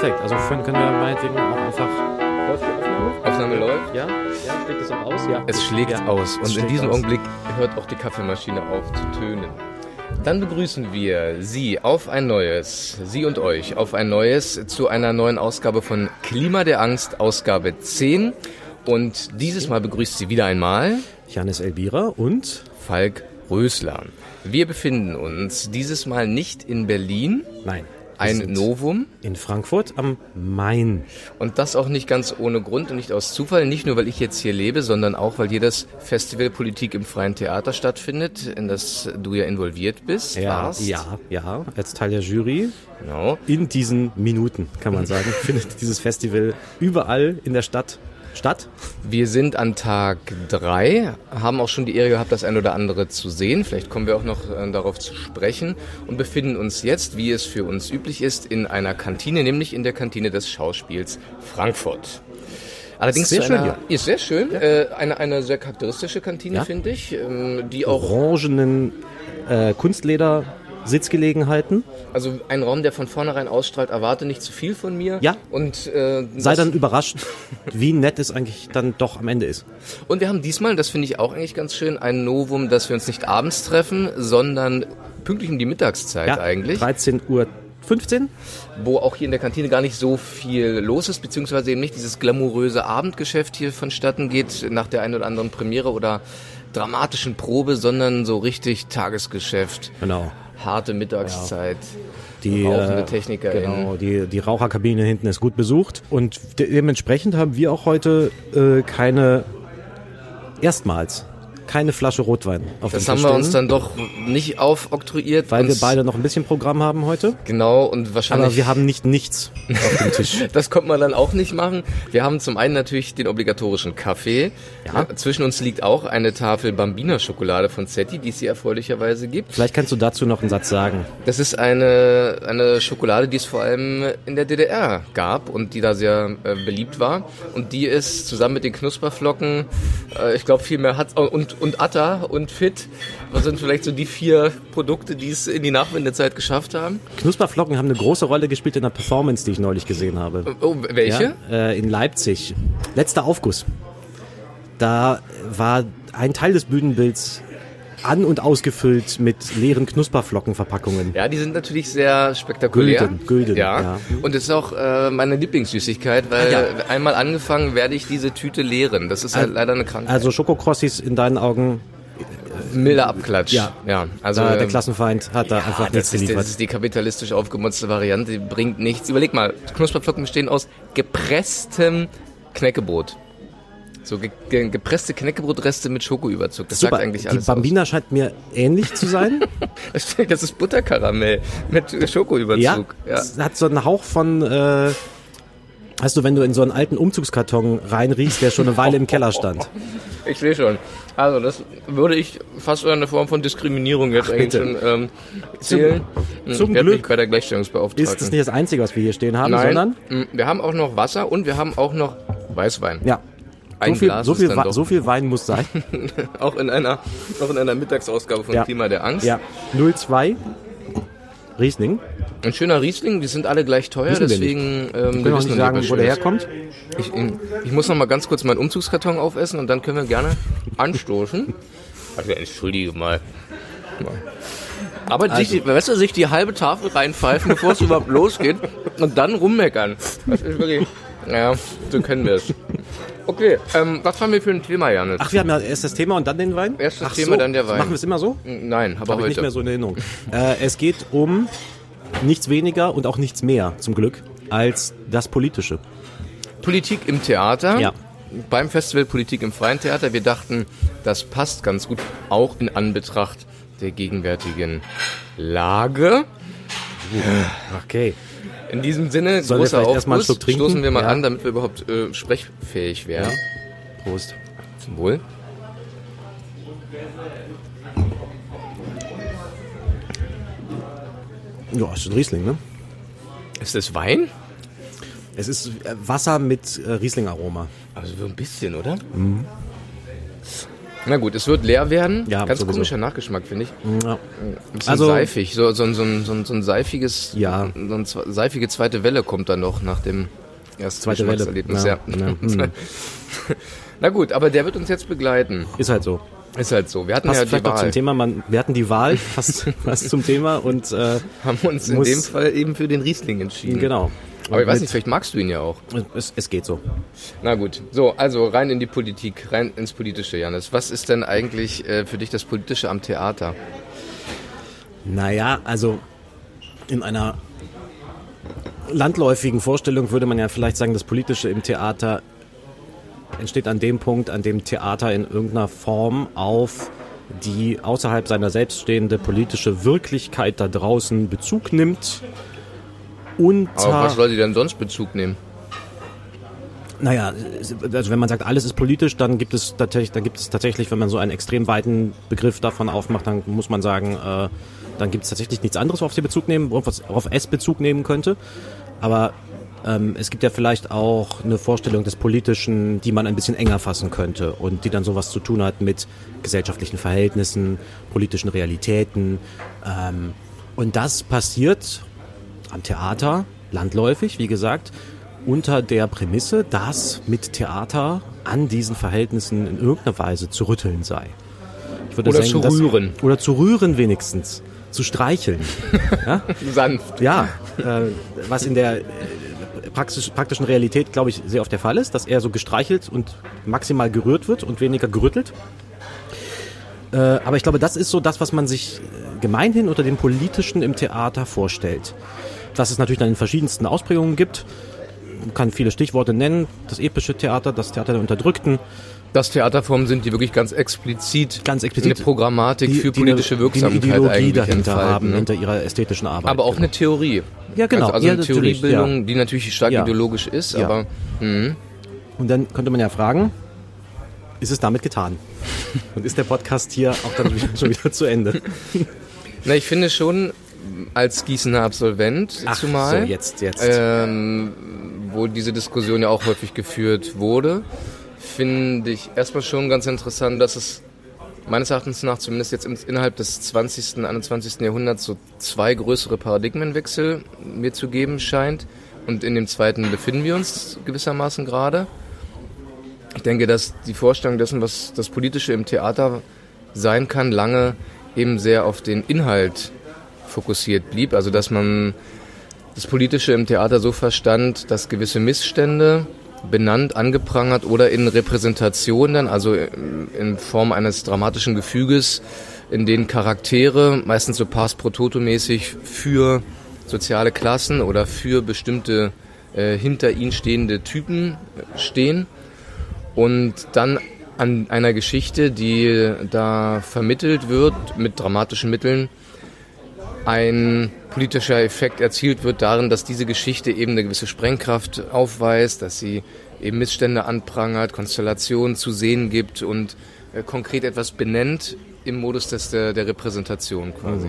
perfekt. Also können wir meinetwegen auch einfach. Aufnahme läuft. Ja? Ja, schlägt es auch aus? Ja. Es schlägt Ja. aus und Es in schlägt diesem aus. Augenblick hört auch die Kaffeemaschine auf zu tönen. Dann begrüßen wir Sie auf ein neues, Sie und euch auf ein neues zu einer neuen Ausgabe von Klima der Angst, Ausgabe 10. Und dieses Mal begrüßt Sie wieder einmal Janis Elbira und. Falk Rösler. Wir befinden uns dieses Mal nicht in Berlin, Nein. Ein Novum. In Frankfurt am Main. Und das auch nicht ganz ohne Grund und nicht aus Zufall. Nicht nur, weil ich jetzt hier lebe, sondern auch, weil hier das Festival Politik im Freien Theater stattfindet, in das du ja involviert bist. Ja, warst. ja, ja. Als Teil der Jury. Genau. In diesen Minuten, kann man sagen, findet dieses Festival überall in der Stadt statt. Wir sind an Tag drei, haben auch schon die Ehre gehabt, das ein oder andere zu sehen. Vielleicht kommen wir auch noch äh, darauf zu sprechen und befinden uns jetzt, wie es für uns üblich ist, in einer Kantine, nämlich in der Kantine des Schauspiels Frankfurt. Allerdings Sehr zu schön einer, ist sehr schön, äh, eine, eine sehr charakteristische Kantine, Ja. finde ich, ähm, die auch Orangenen äh, Kunstleder Sitzgelegenheiten. Also ein Raum, der von vornherein ausstrahlt, erwarte nicht zu viel von mir. Ja. Und, äh, Sei dann überrascht, wie nett es eigentlich dann doch am Ende ist. und wir haben diesmal, das finde ich auch eigentlich ganz schön, ein Novum, dass wir uns nicht abends treffen, sondern pünktlich um die Mittagszeit eigentlich, 13 Uhr 15. wo auch hier in der Kantine gar nicht so viel los ist, beziehungsweise eben nicht dieses glamouröse Abendgeschäft hier vonstatten geht nach der einen oder anderen Premiere oder dramatischen Probe, sondern so richtig Tagesgeschäft, Genau. Harte Mittagszeit. Die, Rauchende äh, TechnikerInnen. Genau, die, die Raucherkabine hinten ist gut besucht. Und de dementsprechend haben wir auch heute äh, keine, erstmals, keine Flasche Rotwein auf Das haben wir uns dann doch nicht aufoktroyiert. Weil wir beide noch ein bisschen Programm haben heute. Genau, und wahrscheinlich... Aber wir haben nicht nichts auf dem Tisch. Das konnte man dann auch nicht machen. Wir haben zum einen natürlich den obligatorischen Kaffee. Ja. Äh, Zwischen uns liegt auch eine Tafel Bambina-Schokolade von Zetti, die es hier erfreulicherweise gibt. Vielleicht kannst du dazu noch einen Satz sagen. Das ist eine, eine Schokolade, die es vor allem in der DDR gab und die da sehr äh, beliebt war. Und die ist zusammen mit den Knusperflocken, äh, ich glaube viel mehr hat und, und Atta und Fit, das sind vielleicht so die vier Produkte, die es in die Nachwendezeit geschafft haben. Knusperflocken haben eine große Rolle gespielt in der Performance, die ich neulich gesehen habe. Oh, welche? Ja, äh, in Leipzig. Letzter Aufguss. Da war ein Teil des Bühnenbilds an- und ausgefüllt mit leeren Knusperflockenverpackungen. Ja, die sind natürlich sehr spektakulär. Gülden, Gülden, ja. ja. Und es ist auch äh, meine Lieblingssüßigkeit, weil Ah, ja. einmal angefangen werde ich diese Tüte leeren. Das ist halt leider eine Krankheit. Also Schokokrossis in deinen Augen, milder Abklatsch. Ja. ja. Also da, der ähm, Klassenfeind hat da ja, einfach das nichts ist, geliefert. das ist die kapitalistisch aufgemutzte Variante, die bringt nichts. Überleg mal, Knusperflocken bestehen aus gepresstem Knäckebrot. So ge ge gepresste Knäckebrotreste mit Schokoüberzug. Das Super, sagt eigentlich die alles Bambina scheint mir ähnlich zu sein. aus. Das ist Butterkaramell mit Schokoüberzug. ja, es hat so einen Hauch von, äh, hast du, wenn du in so einen alten Umzugskarton reinriechst, der schon eine Weile im Keller stand. Ich sehe schon. Also das würde ich fast eine Form von Diskriminierung jetzt eigentlich bitte. schon ähm, zählen. Hm, zum werde Glück bei der Gleichstellungsbeauftragten. Ist das nicht das Einzige, was wir hier stehen haben, Nein, sondern hm, wir haben auch noch Wasser und wir haben auch noch Weißwein. ja. Ein so viel, Glas so, viel, doch- so viel Wein muss sein. Auch in einer, auch in einer Mittagsausgabe von Ja. Klima der Angst. Ja, 02 Riesling. Ein schöner Riesling, die sind alle gleich teuer, Wissen wir deswegen ähm, Wir wissen nicht sagen, wo der herkommt. Ich, ich muss noch mal ganz kurz meinen Umzugskarton aufessen und dann können wir gerne anstoßen. Also entschuldige mal. Aber sich, die- weißt du, sich die halbe Tafel reinpfeifen, bevor es überhaupt losgeht und dann rummeckern. Das ist wirklich, naja, so können wir es. Okay, ähm, was haben wir für ein Thema, Janis? Ach, wir haben ja erst das Thema und dann den Wein? Erst das Ach Thema, dann der Wein. Machen wir es immer so? Nein, aber Habe ich nicht mehr so in Erinnerung. äh, es geht um nichts weniger und auch nichts mehr, zum Glück, als das Politische. Politik im Theater. Ja. Beim Festival Politik im Freien Theater. Wir dachten, das passt ganz gut, auch in Anbetracht der gegenwärtigen Lage. Okay. In diesem Sinne, Sollen wir großer einen Aufguss. Stoßen wir mal Ja. an, damit wir überhaupt äh, sprechfähig werden. Prost. Zum Wohl. Ja, ist ein Riesling, ne? Ist das Wein? Es ist äh, Wasser mit äh, Riesling-Aroma. Also so ein bisschen, oder? Na gut, es wird leer werden. Ja, Ganz sowieso. komischer Nachgeschmack, finde ich. Ja. Ein bisschen Also- seifig. So, so, so, ein- so, so ein seifiges, Ja. so eine seifige zweite Welle kommt dann noch nach dem ersten Zweite Welle. Geschmackserlebnis. Ja, Ja. ja, hm. Na gut, aber der wird uns jetzt begleiten. Ist halt so. Ist halt so. Wir hatten Passt ja die vielleicht auch zum Wahl. Thema. Man, wir hatten die Wahl, passt, passt zum Thema und äh, Haben uns in dem Fall eben für den Riesling entschieden. genau. Aber ich weiß nicht, vielleicht magst du ihn ja auch. Es, es geht so. Na gut, so, also rein in die Politik, rein ins Politische, Janis. Was ist denn eigentlich äh, für dich das Politische am Theater? Naja, also in einer landläufigen Vorstellung würde man ja vielleicht sagen, das Politische im Theater entsteht an dem Punkt, an dem Theater in irgendeiner Form auf die außerhalb seiner selbst stehende politische Wirklichkeit da draußen Bezug nimmt. Aber auf was Unter, soll sie denn sonst Bezug nehmen? naja, also wenn man sagt, alles ist politisch, dann gibt es tatsächlich, dann gibt es tatsächlich, wenn man so einen extrem weiten Begriff davon aufmacht, dann muss man sagen, äh, dann gibt es tatsächlich nichts anderes, worauf sie Bezug nehmen, worauf es Bezug nehmen könnte. Aber ähm, es gibt ja vielleicht auch eine Vorstellung des Politischen, die man ein bisschen enger fassen könnte und die dann sowas zu tun hat mit gesellschaftlichen Verhältnissen, politischen Realitäten. Ähm, und das passiert am Theater, landläufig, wie gesagt, unter der Prämisse, dass mit Theater an diesen Verhältnissen in irgendeiner Weise zu rütteln sei. Ich würde Oder sagen, zu dass- rühren. Oder zu rühren wenigstens. Zu streicheln. ja? Sanft. Ja, äh, was in der äh, praktisch, praktischen Realität, glaube ich, sehr oft der Fall ist, dass er so gestreichelt und maximal gerührt wird und weniger gerüttelt. Äh, aber ich glaube, das ist so das, was man sich äh, gemeinhin unter dem Politischen im Theater vorstellt. Dass es natürlich dann in verschiedensten Ausprägungen gibt. Man kann viele Stichworte nennen. Das epische Theater, das Theater der Unterdrückten. Das Theaterformen sind, die wirklich ganz explizit, Ganz explizit eine Programmatik für die politische eine, Wirksamkeit die eine Ideologie eigentlich dahinter entfalten, haben, ne? hinter ihrer ästhetischen Arbeit. Aber auch eine Theorie. Ja, genau. Also, also Ja, eine Theoriebildung, die natürlich stark Ja. ideologisch ist, Ja. aber Und dann könnte man ja fragen, ist es damit getan? Und ist der Podcast hier auch dann schon wieder zu Ende? na, ich finde schon, als Gießener Absolvent zumal, so, jetzt, jetzt. ähm, wo diese Diskussion ja auch häufig geführt wurde, finde ich erstmal schon ganz interessant, dass es meines Erachtens nach zumindest jetzt innerhalb des 20., 21. Jahrhunderts so zwei größere Paradigmenwechsel mir zu geben scheint. Und in dem zweiten befinden wir uns gewissermaßen gerade. Ich denke, dass die Vorstellung dessen, was das Politische im Theater sein kann, lange eben sehr auf den Inhalt fokussiert blieb. Also dass man das Politische im Theater so verstand, dass gewisse Missstände benannt, angeprangert oder in Repräsentation dann, also in Form eines dramatischen Gefüges, in denen Charaktere, meistens so pars pro toto mäßig, für soziale Klassen oder für bestimmte äh, hinter ihnen stehende Typen stehen und dann an einer Geschichte, die da vermittelt wird mit dramatischen Mitteln, ein politischer Effekt erzielt wird darin, dass diese Geschichte eben eine gewisse Sprengkraft aufweist, dass sie eben Missstände anprangert, Konstellationen zu sehen gibt und äh, konkret etwas benennt im Modus des, der, der Repräsentation quasi.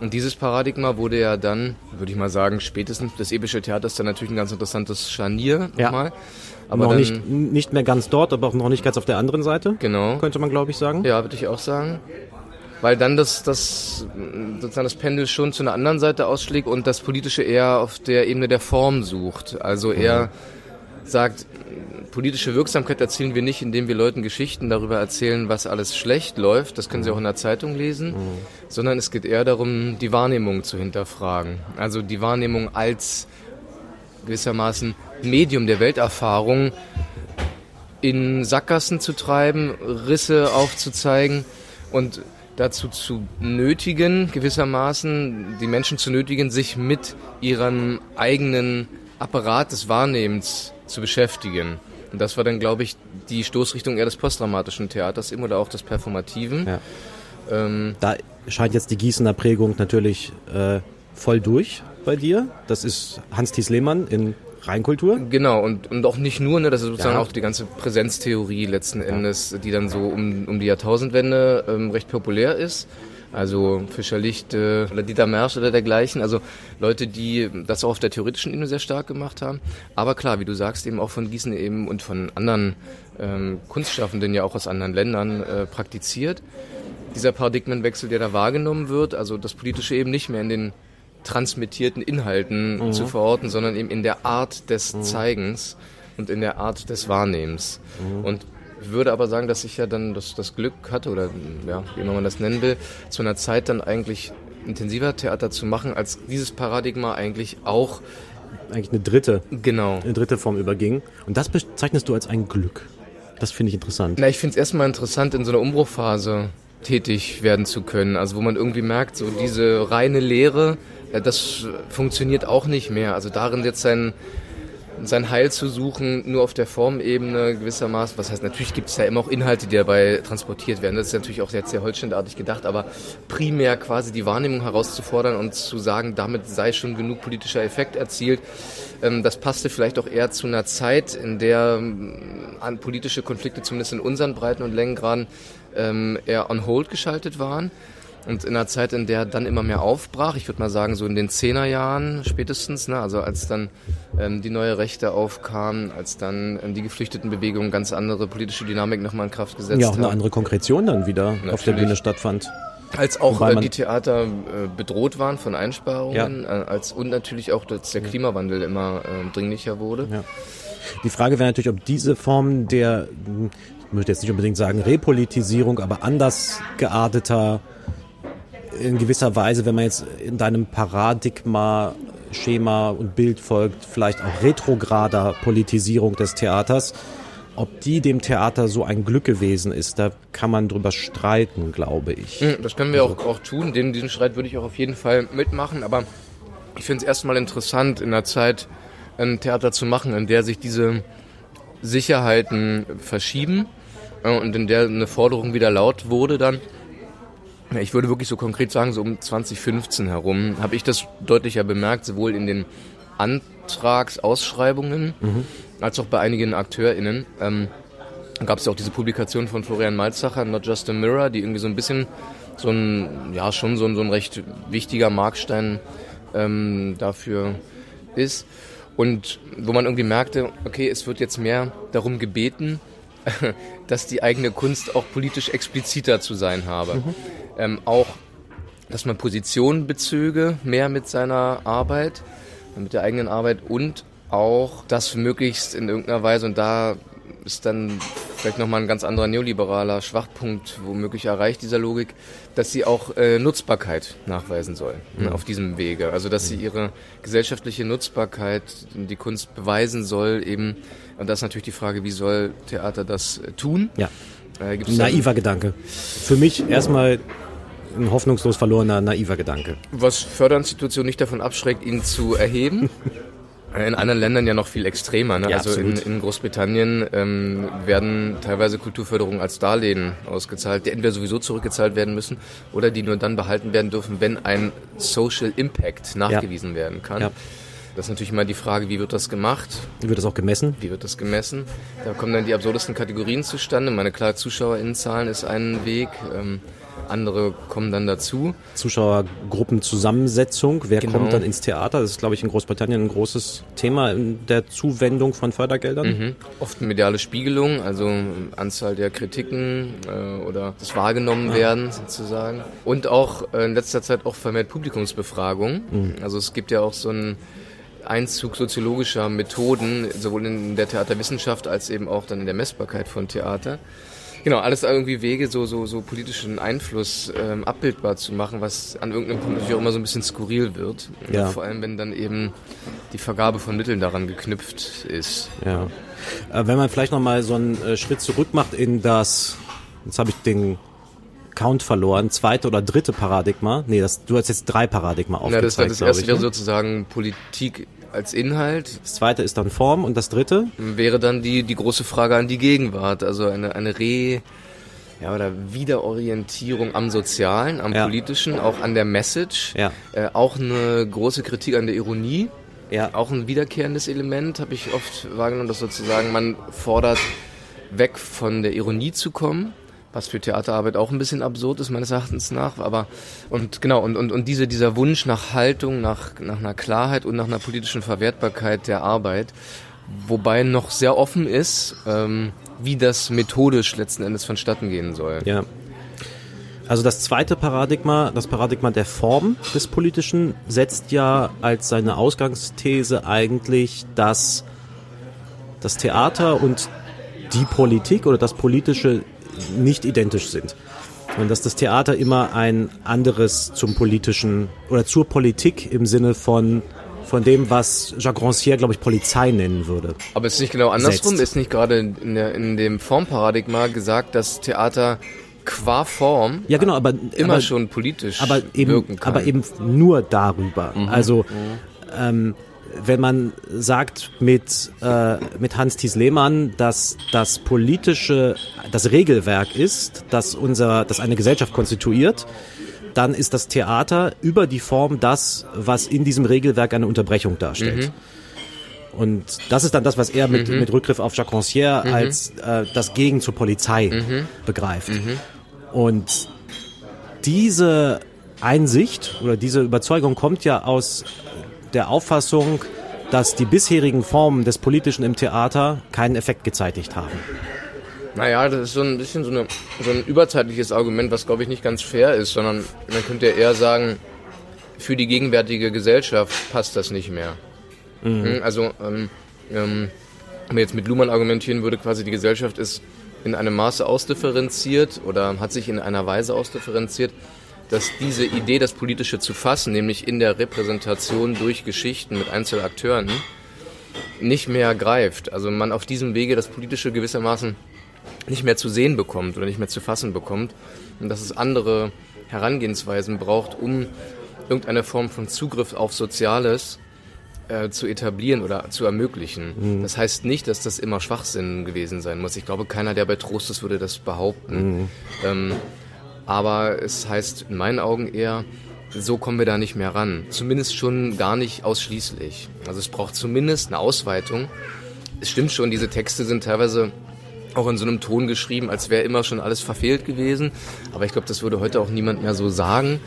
Und dieses Paradigma wurde ja dann, würde ich mal sagen, spätestens das epische Theater ist dann natürlich ein ganz interessantes Scharnier Ja. nochmal. Aber noch dann, nicht, nicht mehr ganz dort, aber auch noch nicht ganz auf der anderen Seite, genau. könnte man glaube ich sagen. Ja, würde ich auch sagen. Weil dann das, das, sozusagen das Pendel schon zu einer anderen Seite ausschlägt und das Politische eher auf der Ebene der Form sucht. Also er sagt, politische Wirksamkeit erzielen wir nicht, indem wir Leuten Geschichten darüber erzählen, was alles schlecht läuft. Das können sie auch in der Zeitung lesen. Sondern es geht eher darum, die Wahrnehmung zu hinterfragen. Also die Wahrnehmung als gewissermaßen Medium der Welterfahrung in Sackgassen zu treiben, Risse aufzuzeigen und dazu zu nötigen, gewissermaßen die Menschen zu nötigen, sich mit ihrem eigenen Apparat des Wahrnehmens zu beschäftigen. Und das war dann, glaube ich, die Stoßrichtung eher des postdramatischen Theaters eben oder auch des Performativen. Ja. Ähm, Da scheint jetzt die Gießener Prägung natürlich äh, voll durch bei dir. Das ist Hans-Thies Lehmann in Reinkultur. Genau, und, und auch nicht nur, ne, das ist sozusagen Ja. auch die ganze Präsenztheorie letzten Endes, die dann so um, um die Jahrtausendwende ähm, recht populär ist. Also Fischer Licht äh, oder Dieter Mersch oder dergleichen. Also Leute, die das auch auf der theoretischen Ebene sehr stark gemacht haben. Aber klar, wie du sagst, eben auch von Gießen eben und von anderen ähm, Kunstschaffenden ja auch aus anderen Ländern äh, praktiziert. Dieser Paradigmenwechsel, der da wahrgenommen wird, also das Politische eben nicht mehr in den transmittierten Inhalten mhm. zu verorten, sondern eben in der Art des mhm. Zeigens und in der Art des Wahrnehmens. Mhm. Und würde aber sagen, dass ich ja dann das, das Glück hatte, oder ja, wie immer man das nennen will, zu einer Zeit dann eigentlich intensiver Theater zu machen, als dieses Paradigma eigentlich auch eigentlich eine dritte, genau. eine dritte Form überging. Und das bezeichnest du als ein Glück. Das finde ich interessant. Na, ich finde es erstmal interessant, in so einer Umbruchphase tätig werden zu können. Also wo man irgendwie merkt, so diese reine Lehre, das funktioniert auch nicht mehr. Also darin jetzt sein sein Heil zu suchen, nur auf der Formebene gewissermaßen. Was heißt, natürlich gibt es ja immer auch Inhalte, die dabei transportiert werden. Das ist natürlich auch jetzt sehr holständartig gedacht, aber primär quasi die Wahrnehmung herauszufordern und zu sagen, damit sei schon genug politischer Effekt erzielt. Ähm, das passte vielleicht auch eher zu einer Zeit, in der ähm, politische Konflikte zumindest in unseren Breiten und Längengraden ähm, eher on hold geschaltet waren. Und in einer Zeit, in der dann immer mehr aufbrach, ich würde mal sagen so in den Zehnerjahren spätestens, ne, also als dann ähm, die neue Rechte aufkam, als dann ähm, die Geflüchtetenbewegung ganz andere politische Dynamik nochmal in Kraft gesetzt hat. Ja, auch eine andere Konkretion dann wieder Natürlich. auf der Bühne stattfand. Als auch äh, die Theater äh, bedroht waren von Einsparungen, ja. äh, als und natürlich auch, dass der Klimawandel immer äh, dringlicher wurde. Ja. Die Frage wäre natürlich, ob diese Form der, ich möchte jetzt nicht unbedingt sagen Repolitisierung, aber anders gearteter in gewisser Weise, wenn man jetzt in deinem Paradigma, Schema und Bild folgt, vielleicht auch retrograder Politisierung des Theaters, ob die dem Theater so ein Glück gewesen ist, da kann man drüber streiten, glaube ich. Hm, das können wir also, auch, auch tun. Den, diesen Streit würde ich auch auf jeden Fall mitmachen. Aber ich finde es erstmal interessant, in der Zeit ein Theater zu machen, in der sich diese Sicherheiten verschieben äh, und in der eine Forderung wieder laut wurde dann ich würde wirklich so konkret sagen, so um 2015 herum habe ich das deutlicher bemerkt, sowohl in den Antragsausschreibungen mhm. als auch bei einigen AkteurInnen. Ähm, gab es ja auch diese Publikation von Florian Malzacher, Not Just a Mirror, die irgendwie so ein bisschen so ein, ja, schon so ein, so ein recht wichtiger Markstein ähm, dafür ist. Und wo man irgendwie merkte, okay, es wird jetzt mehr darum gebeten, dass die eigene Kunst auch politisch expliziter zu sein habe. Mhm. Ähm, auch, dass man Positionen bezöge, mehr mit seiner Arbeit, mit der eigenen Arbeit und auch das möglichst in irgendeiner Weise, und da ist dann vielleicht nochmal ein ganz anderer neoliberaler Schwachpunkt womöglich erreicht dieser Logik, dass sie auch äh, Nutzbarkeit nachweisen soll ne, mhm. auf diesem Wege. Also dass sie ihre gesellschaftliche Nutzbarkeit, die Kunst beweisen soll, eben, und das ist natürlich die Frage, wie soll Theater das äh, tun? Ja. Äh, Naiver Gedanke. Für mich erstmal ein hoffnungslos verlorener, naiver Gedanke. Was Förderinstitutionen nicht davon abschreckt, ihn zu erheben. In anderen Ländern ja noch viel extremer. Ne? Ja, also in, in, Großbritannien ähm, werden teilweise Kulturförderungen als Darlehen ausgezahlt, die entweder sowieso zurückgezahlt werden müssen oder die nur dann behalten werden dürfen, wenn ein Social Impact nachgewiesen ja. werden kann. Ja. Das ist natürlich immer die Frage, wie wird das gemacht? Wie wird das auch gemessen? Wie wird das gemessen? Da kommen dann die absurdesten Kategorien zustande. Meine klar ZuschauerInnenzahlen ist ein Weg. Ähm, andere kommen dann dazu. Zuschauergruppenzusammensetzung, wer genau. kommt dann ins Theater? Das ist, glaube ich, in Großbritannien ein großes Thema in der Zuwendung von Fördergeldern. Mhm. Oft mediale Spiegelung, also Anzahl der Kritiken äh, oder das wahrgenommen ah. werden sozusagen. Und auch äh, in letzter Zeit auch vermehrt Publikumsbefragung. Mhm. Also es gibt ja auch so ein Einzug soziologischer Methoden, sowohl in der Theaterwissenschaft als eben auch dann in der Messbarkeit von Theater. Genau, alles irgendwie Wege, so, so, so politischen Einfluss ähm, abbildbar zu machen, was an irgendeinem Punkt natürlich auch immer so ein bisschen skurril wird. Ja. Vor allem, wenn dann eben die Vergabe von Mitteln daran geknüpft ist. Ja. Äh, wenn man vielleicht nochmal so einen äh, Schritt zurück macht in das, jetzt habe ich den Count verloren, zweite oder dritte Paradigma. Nee, das, du hast jetzt drei Paradigma aufgezeigt. Ja, das, das erste wäre ne? sozusagen Politik als Inhalt. Das zweite ist dann Form und das dritte? Wäre dann die, die große Frage an die Gegenwart, also eine, eine Re- ja, oder Wiederorientierung am Sozialen, am ja. Politischen, auch an der Message. Ja. Äh, auch eine große Kritik an der Ironie. Ja. Auch ein wiederkehrendes Element habe ich oft wahrgenommen, dass sozusagen man fordert, weg von der Ironie zu kommen, was für Theaterarbeit auch ein bisschen absurd ist meines Erachtens nach, aber und genau und und und diese dieser Wunsch nach Haltung, nach nach einer Klarheit und nach einer politischen Verwertbarkeit der Arbeit, wobei noch sehr offen ist, ähm, wie das methodisch letzten Endes vonstatten gehen soll. Ja. Also das zweite Paradigma, das Paradigma der Form des Politischen, setzt ja als seine Ausgangsthese eigentlich, dass das Theater und die Politik oder das Politische nicht identisch sind. Und dass das Theater immer ein anderes zum politischen oder zur Politik im Sinne von von dem, was Jacques Rancière, glaube ich, Polizei nennen würde. Aber ist nicht genau andersrum? Setzt. Ist nicht gerade in, der, in dem Formparadigma gesagt, dass Theater qua Form ja, genau, aber, immer aber, schon politisch aber eben, wirken kann. Aber eben nur darüber. Mhm. Also mhm. Ähm, wenn man sagt mit, äh, mit Hans Thies Lehmann, dass das politische, das Regelwerk ist, das unser, das eine Gesellschaft konstituiert, dann ist das Theater über die Form das, was in diesem Regelwerk eine Unterbrechung darstellt. Mhm. Und das ist dann das, was er mit, mhm. mit Rückgriff auf Jacques Rancière mhm. als äh, das Gegen zur Polizei mhm. begreift. Mhm. Und diese Einsicht oder diese Überzeugung kommt ja aus der Auffassung, dass die bisherigen Formen des Politischen im Theater keinen Effekt gezeitigt haben. Naja, das ist so ein bisschen so, eine, so ein überzeitliches Argument, was glaube ich nicht ganz fair ist, sondern man könnte ja eher sagen, für die gegenwärtige Gesellschaft passt das nicht mehr. Mhm. Hm, also, ähm, ähm, wenn man jetzt mit Luhmann argumentieren würde, quasi die Gesellschaft ist in einem Maße ausdifferenziert oder hat sich in einer Weise ausdifferenziert, dass diese Idee, das Politische zu fassen, nämlich in der Repräsentation durch Geschichten mit Einzelakteuren, nicht mehr greift. Also man auf diesem Wege das Politische gewissermaßen nicht mehr zu sehen bekommt oder nicht mehr zu fassen bekommt und dass es andere Herangehensweisen braucht, um irgendeine Form von Zugriff auf Soziales äh, zu etablieren oder zu ermöglichen. Mhm. Das heißt nicht, dass das immer Schwachsinn gewesen sein muss. Ich glaube, keiner, der bei Trost ist, würde das behaupten. Mhm. Ähm, aber es heißt in meinen Augen eher, so kommen wir da nicht mehr ran. Zumindest schon gar nicht ausschließlich. Also es braucht zumindest eine Ausweitung. Es stimmt schon, diese Texte sind teilweise auch in so einem Ton geschrieben, als wäre immer schon alles verfehlt gewesen. Aber ich glaube, das würde heute auch niemand mehr so sagen.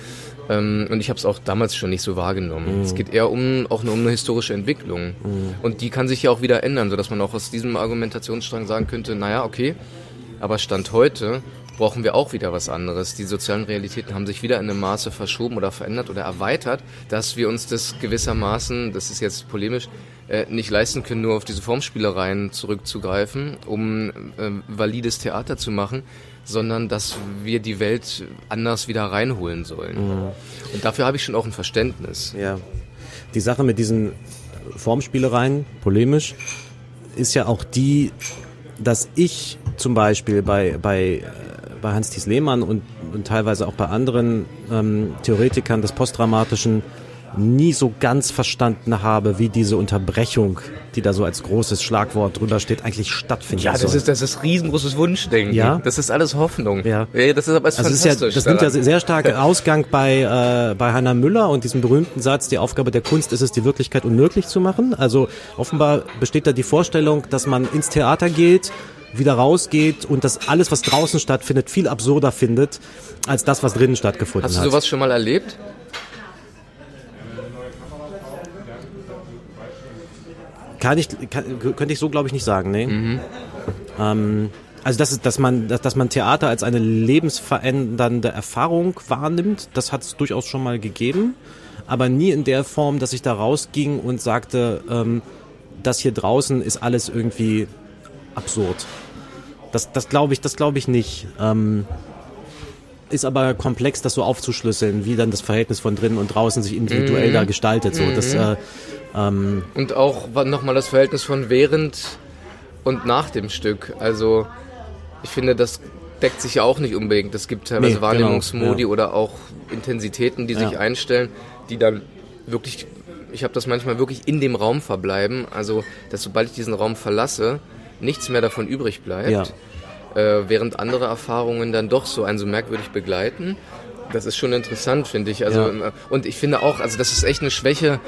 Ähm, und ich habe es auch damals schon nicht so wahrgenommen. Mhm. Es geht eher um auch nur um eine historische Entwicklung. Mhm. Und die kann sich ja auch wieder ändern, sodass man auch aus diesem Argumentationsstrang sagen könnte, naja, okay, aber Stand heute brauchen wir auch wieder was anderes. Die sozialen Realitäten haben sich wieder in einem Maße verschoben oder verändert oder erweitert, dass wir uns das gewissermaßen, das ist jetzt polemisch, äh, nicht leisten können, nur auf diese Formspielereien zurückzugreifen, um äh, valides Theater zu machen, sondern dass wir die Welt anders wieder reinholen sollen. Mhm. Und dafür habe ich schon auch ein Verständnis. Ja. Die Sache mit diesen Formspielereien, polemisch, ist ja auch die, dass ich zum Beispiel bei, bei, bei Hans-Thies Lehmann und, und teilweise auch bei anderen ähm, Theoretikern des Postdramatischen nie so ganz verstanden habe, wie diese Unterbrechung, die da so als großes Schlagwort drüber steht, eigentlich stattfindet. Ja, das soll. ist das ist riesengroßes Wunschdenken. Ja, das ist alles Hoffnung. Ja, ja das ist aber also. Ist ja, das nimmt ja sehr stark Ausgang bei äh, bei Hannah Müller und diesem berühmten Satz: Die Aufgabe der Kunst ist es, die Wirklichkeit unmöglich zu machen. Also offenbar besteht da die Vorstellung, dass man ins Theater geht wieder rausgeht und das alles, was draußen stattfindet, viel absurder findet als das, was drinnen stattgefunden hat. Hast du sowas schon mal erlebt? Kann ich, kann, könnte ich so, glaube ich, nicht sagen, nee. Mhm. Ähm, also das ist, dass man, dass, dass man Theater als eine lebensverändernde Erfahrung wahrnimmt, das hat es durchaus schon mal gegeben, aber nie in der Form, dass ich da rausging und sagte, ähm, das hier draußen ist alles irgendwie absurd. Das, das glaube ich, das glaube ich nicht. Ähm, ist aber komplex, das so aufzuschlüsseln, wie dann das Verhältnis von drinnen und draußen sich individuell mhm. da gestaltet. So, das, mhm. äh, ähm und auch nochmal das Verhältnis von während und nach dem Stück. Also ich finde, das deckt sich ja auch nicht unbedingt. Es gibt teilweise nee, Wahrnehmungsmodi genau, ja. oder auch Intensitäten, die ja. sich einstellen, die dann wirklich, ich habe das manchmal wirklich in dem Raum verbleiben. Also, dass sobald ich diesen Raum verlasse, nichts mehr davon übrig bleibt. Ja. Äh, während andere Erfahrungen dann doch so einen so merkwürdig begleiten. Das ist schon interessant, finde ich. Also, ja. und ich finde auch, also das ist echt eine Schwäche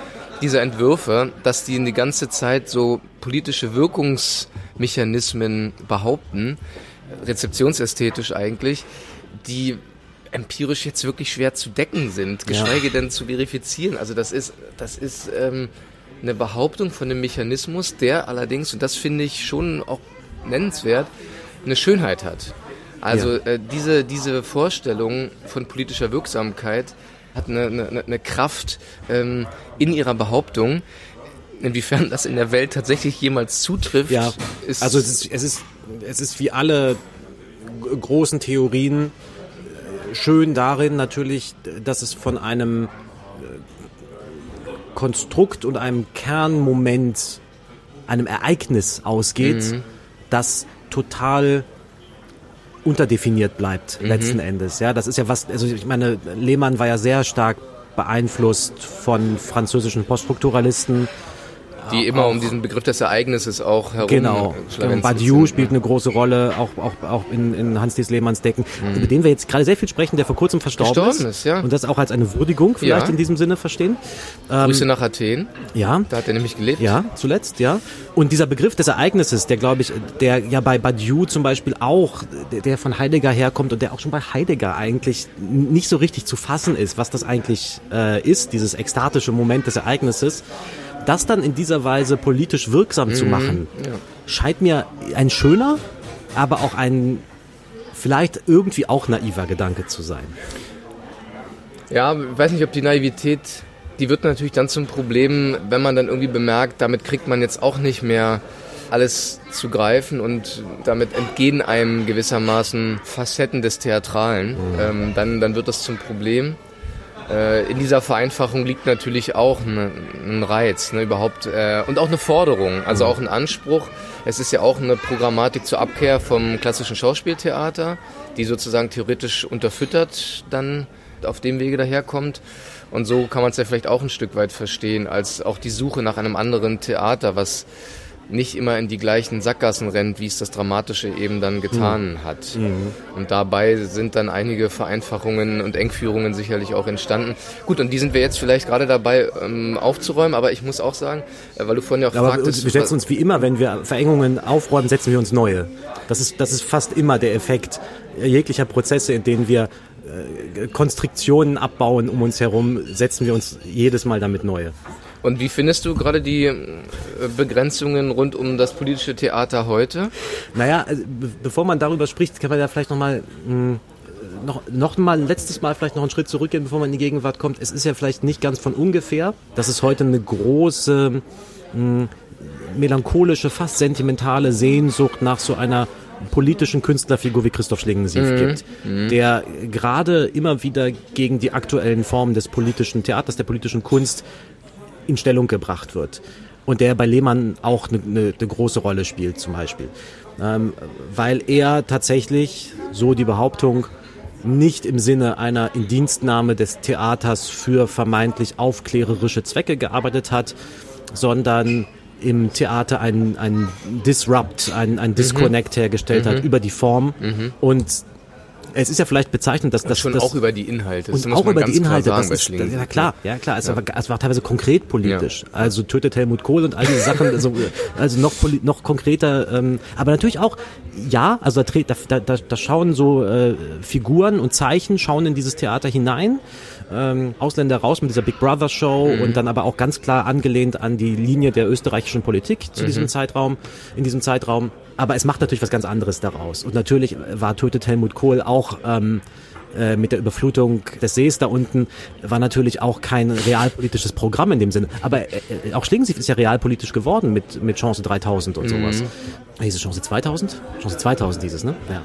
dieser Entwürfe, dass die die ganze Zeit so politische Wirkungsmechanismen behaupten, rezeptionsästhetisch eigentlich, die empirisch jetzt wirklich schwer zu decken sind, geschweige ja. denn zu verifizieren. Also das ist, das ist ähm, eine Behauptung von einem Mechanismus, der allerdings, und das finde ich schon auch nennenswert, eine Schönheit hat. Also ja. äh, diese, diese Vorstellung von politischer Wirksamkeit hat eine, eine, eine Kraft ähm, in ihrer Behauptung. Inwiefern das in der Welt tatsächlich jemals zutrifft, ja, ist also es ist, es ist es ist wie alle großen Theorien äh, schön darin natürlich, dass es von einem äh, Konstrukt und einem Kernmoment, einem Ereignis ausgeht, mhm. das total unterdefiniert bleibt mhm. letzten Endes. Ja, das ist ja was. Also ich meine, Lehmann war ja sehr stark beeinflusst von französischen Poststrukturalisten die immer um diesen Begriff des Ereignisses auch herum. Genau. Badiou spielt eine große Rolle, auch, auch, auch in, in Hans-Dies Lehmanns Decken, mhm. über den wir jetzt gerade sehr viel sprechen, der vor kurzem verstorben, verstorben ist. ist ja. Und das auch als eine Würdigung vielleicht ja. in diesem Sinne verstehen. Ähm, Grüße nach Athen. Ja. Da hat er nämlich gelebt. Ja, zuletzt, ja. Und dieser Begriff des Ereignisses, der glaube ich, der ja bei Badiou zum Beispiel auch, der von Heidegger herkommt und der auch schon bei Heidegger eigentlich nicht so richtig zu fassen ist, was das eigentlich äh, ist, dieses ekstatische Moment des Ereignisses das dann in dieser Weise politisch wirksam mhm, zu machen, ja. scheint mir ein schöner, aber auch ein vielleicht irgendwie auch naiver Gedanke zu sein. Ja, ich weiß nicht, ob die Naivität, die wird natürlich dann zum Problem, wenn man dann irgendwie bemerkt, damit kriegt man jetzt auch nicht mehr alles zu greifen und damit entgehen einem gewissermaßen Facetten des Theatralen, mhm. ähm, dann, dann wird das zum Problem. Äh, in dieser Vereinfachung liegt natürlich auch ein Reiz, ne, überhaupt äh, und auch eine Forderung, also auch ein Anspruch. Es ist ja auch eine Programmatik zur Abkehr vom klassischen Schauspieltheater, die sozusagen theoretisch unterfüttert dann auf dem Wege daherkommt. Und so kann man es ja vielleicht auch ein Stück weit verstehen, als auch die Suche nach einem anderen Theater, was nicht immer in die gleichen Sackgassen rennt, wie es das Dramatische eben dann getan mhm. hat. Mhm. Und dabei sind dann einige Vereinfachungen und Engführungen sicherlich auch entstanden. Gut, und die sind wir jetzt vielleicht gerade dabei ähm, aufzuräumen, aber ich muss auch sagen, äh, weil du vorhin ja auch aber fragtest... Wir setzen uns wie immer, wenn wir Verengungen aufräumen, setzen wir uns neue. Das ist, das ist fast immer der Effekt jeglicher Prozesse, in denen wir äh, Konstriktionen abbauen um uns herum, setzen wir uns jedes Mal damit neue. Und wie findest du gerade die äh, Begrenzungen rund um das politische Theater heute? Naja, also, bevor man darüber spricht, kann man ja vielleicht nochmal hm, noch, noch mal letztes Mal vielleicht noch einen Schritt zurückgehen, bevor man in die Gegenwart kommt. Es ist ja vielleicht nicht ganz von ungefähr, dass es heute eine große mh, hm, melancholische, fast sentimentale Sehnsucht nach so einer politischen Künstlerfigur wie Christoph Schlingensief mhm. gibt, mhm. der gerade immer wieder gegen die aktuellen Formen des politischen Theaters, der politischen Kunst in Stellung gebracht wird. Und der bei Lehmann auch eine, eine, eine große Rolle spielt zum Beispiel. Ähm, weil er tatsächlich, so die Behauptung, nicht im Sinne einer Indienstnahme des Theaters für vermeintlich aufklärerische Zwecke gearbeitet hat, sondern im Theater ein, ein Disrupt, ein, ein Disconnect mhm. hergestellt mhm. hat über die Form mhm. und es ist ja vielleicht bezeichnend, dass das schon das, auch über die Inhalte. Das und auch über die Inhalte. Sagen, das ist, ja klar, ja klar. Es, ja. War, es war teilweise konkret politisch. Ja. Also tötet Helmut Kohl und all diese Sachen. also, also noch noch konkreter. Ähm, aber natürlich auch ja. Also da, da, da, da schauen so äh, Figuren und Zeichen schauen in dieses Theater hinein. Ähm, Ausländer raus mit dieser Big Brother Show mhm. und dann aber auch ganz klar angelehnt an die Linie der österreichischen Politik zu mhm. diesem Zeitraum, in diesem Zeitraum. Aber es macht natürlich was ganz anderes daraus. Und natürlich war Tötet Helmut Kohl auch ähm, äh, mit der Überflutung des Sees da unten war natürlich auch kein realpolitisches Programm in dem Sinne. Aber äh, äh auch Schlingensief ist ja realpolitisch geworden mit, mit Chance 3000 und sowas. Mhm. Hieß es Chance 2000? Chance 2000 dieses, ne? Ja.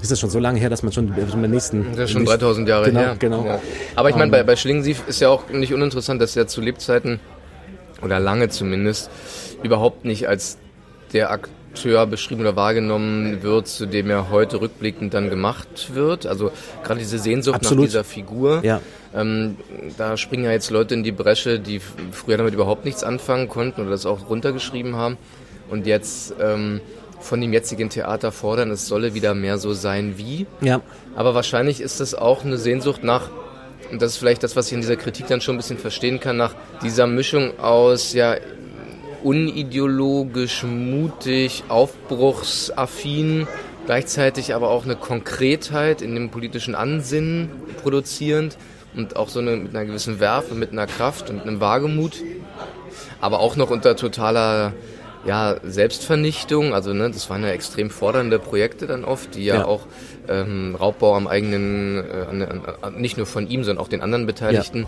Ist das schon so lange her, dass man schon beim nächsten... Das ist schon 3000 Jahre genau, her. Genau. Ja. Aber ich meine, bei, bei Schlingensief ist ja auch nicht uninteressant, dass er zu Lebzeiten, oder lange zumindest, überhaupt nicht als der Akt Akteur beschrieben oder wahrgenommen wird, zu dem er heute rückblickend dann gemacht wird. Also gerade diese Sehnsucht Absolut. nach dieser Figur. Ja. Ähm, da springen ja jetzt Leute in die Bresche, die früher damit überhaupt nichts anfangen konnten oder das auch runtergeschrieben haben und jetzt ähm, von dem jetzigen Theater fordern, es solle wieder mehr so sein wie. Ja. Aber wahrscheinlich ist das auch eine Sehnsucht nach und das ist vielleicht das, was ich in dieser Kritik dann schon ein bisschen verstehen kann, nach dieser Mischung aus ja unideologisch, mutig, aufbruchsaffin, gleichzeitig aber auch eine Konkretheit in dem politischen Ansinnen produzierend und auch so eine, mit einer gewissen Werfe, mit einer Kraft und einem Wagemut, aber auch noch unter totaler ja, Selbstvernichtung, also ne, das waren ja extrem fordernde Projekte dann oft, die ja, ja. auch ähm, Raubbau am eigenen, äh, an, an, nicht nur von ihm, sondern auch den anderen Beteiligten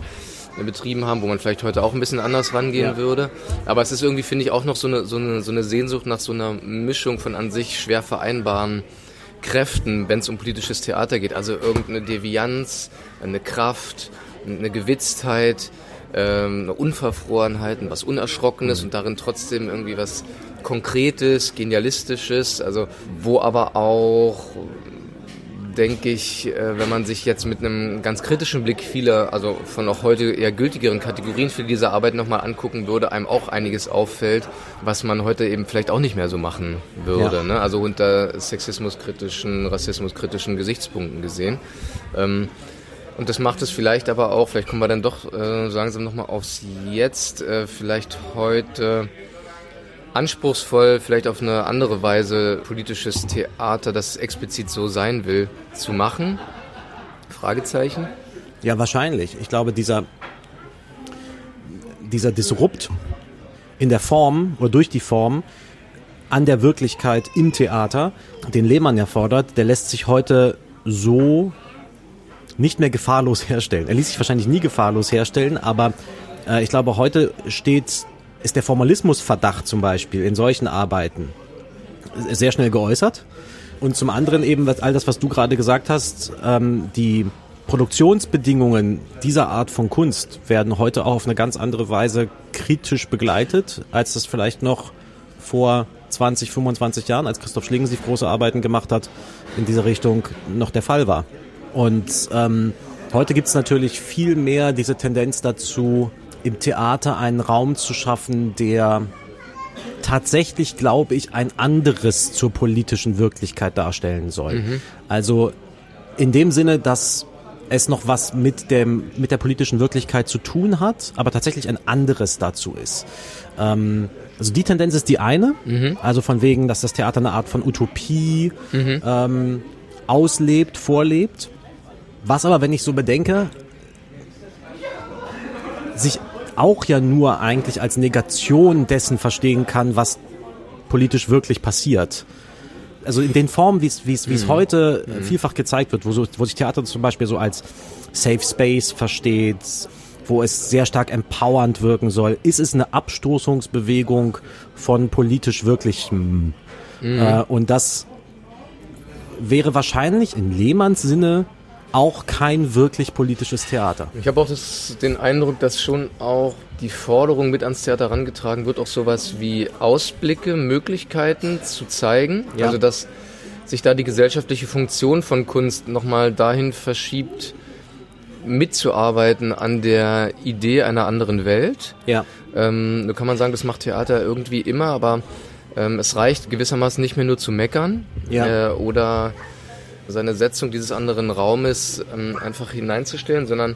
ja. betrieben haben, wo man vielleicht heute auch ein bisschen anders rangehen ja. würde. Aber es ist irgendwie, finde ich, auch noch so eine, so, eine, so eine Sehnsucht nach so einer Mischung von an sich schwer vereinbaren Kräften, wenn es um politisches Theater geht. Also irgendeine Devianz, eine Kraft, eine Gewitztheit, ähm, eine Unverfrorenheit, was Unerschrockenes und darin trotzdem irgendwie was Konkretes, Genialistisches, also wo aber auch denke ich, äh, wenn man sich jetzt mit einem ganz kritischen Blick viele, also von auch heute eher gültigeren Kategorien für diese Arbeit nochmal angucken würde, einem auch einiges auffällt, was man heute eben vielleicht auch nicht mehr so machen würde. Ja. Ne? Also unter sexismuskritischen, rassismuskritischen Gesichtspunkten gesehen. Ähm, und das macht es vielleicht aber auch, vielleicht kommen wir dann doch äh, langsam nochmal aufs Jetzt, äh, vielleicht heute anspruchsvoll, vielleicht auf eine andere Weise politisches Theater, das explizit so sein will, zu machen? Fragezeichen? Ja, wahrscheinlich. Ich glaube, dieser, dieser Disrupt in der Form oder durch die Form an der Wirklichkeit im Theater, den Lehmann erfordert, der lässt sich heute so nicht mehr gefahrlos herstellen. Er ließ sich wahrscheinlich nie gefahrlos herstellen, aber äh, ich glaube, heute steht, ist der Formalismusverdacht zum Beispiel in solchen Arbeiten sehr schnell geäußert. Und zum anderen eben all das, was du gerade gesagt hast, ähm, die Produktionsbedingungen dieser Art von Kunst werden heute auch auf eine ganz andere Weise kritisch begleitet, als das vielleicht noch vor 20, 25 Jahren, als Christoph Schlingensief große Arbeiten gemacht hat, in dieser Richtung noch der Fall war. Und ähm, heute gibt es natürlich viel mehr diese Tendenz dazu, im Theater einen Raum zu schaffen, der tatsächlich, glaube ich, ein anderes zur politischen Wirklichkeit darstellen soll. Mhm. Also in dem Sinne, dass es noch was mit dem mit der politischen Wirklichkeit zu tun hat, aber tatsächlich ein anderes dazu ist. Ähm, also die Tendenz ist die eine, mhm. also von wegen, dass das Theater eine Art von Utopie mhm. ähm, auslebt, vorlebt. Was aber, wenn ich so bedenke, sich auch ja nur eigentlich als Negation dessen verstehen kann, was politisch wirklich passiert. Also in den Formen, wie es wie es wie es mhm. heute mhm. vielfach gezeigt wird, wo, so, wo sich Theater zum Beispiel so als Safe Space versteht, wo es sehr stark empowernd wirken soll, ist es eine Abstoßungsbewegung von politisch Wirklichem. Mhm. Äh, und das wäre wahrscheinlich in Lehmanns Sinne auch kein wirklich politisches Theater. Ich habe auch das, den Eindruck, dass schon auch die Forderung mit ans Theater herangetragen wird, auch sowas wie Ausblicke, Möglichkeiten zu zeigen. Ja. Also dass sich da die gesellschaftliche Funktion von Kunst nochmal dahin verschiebt, mitzuarbeiten an der Idee einer anderen Welt. Ja. Ähm, da kann man sagen, das macht Theater irgendwie immer, aber ähm, es reicht gewissermaßen nicht mehr nur zu meckern ja. äh, oder seine Setzung dieses anderen Raumes ähm, einfach hineinzustellen, sondern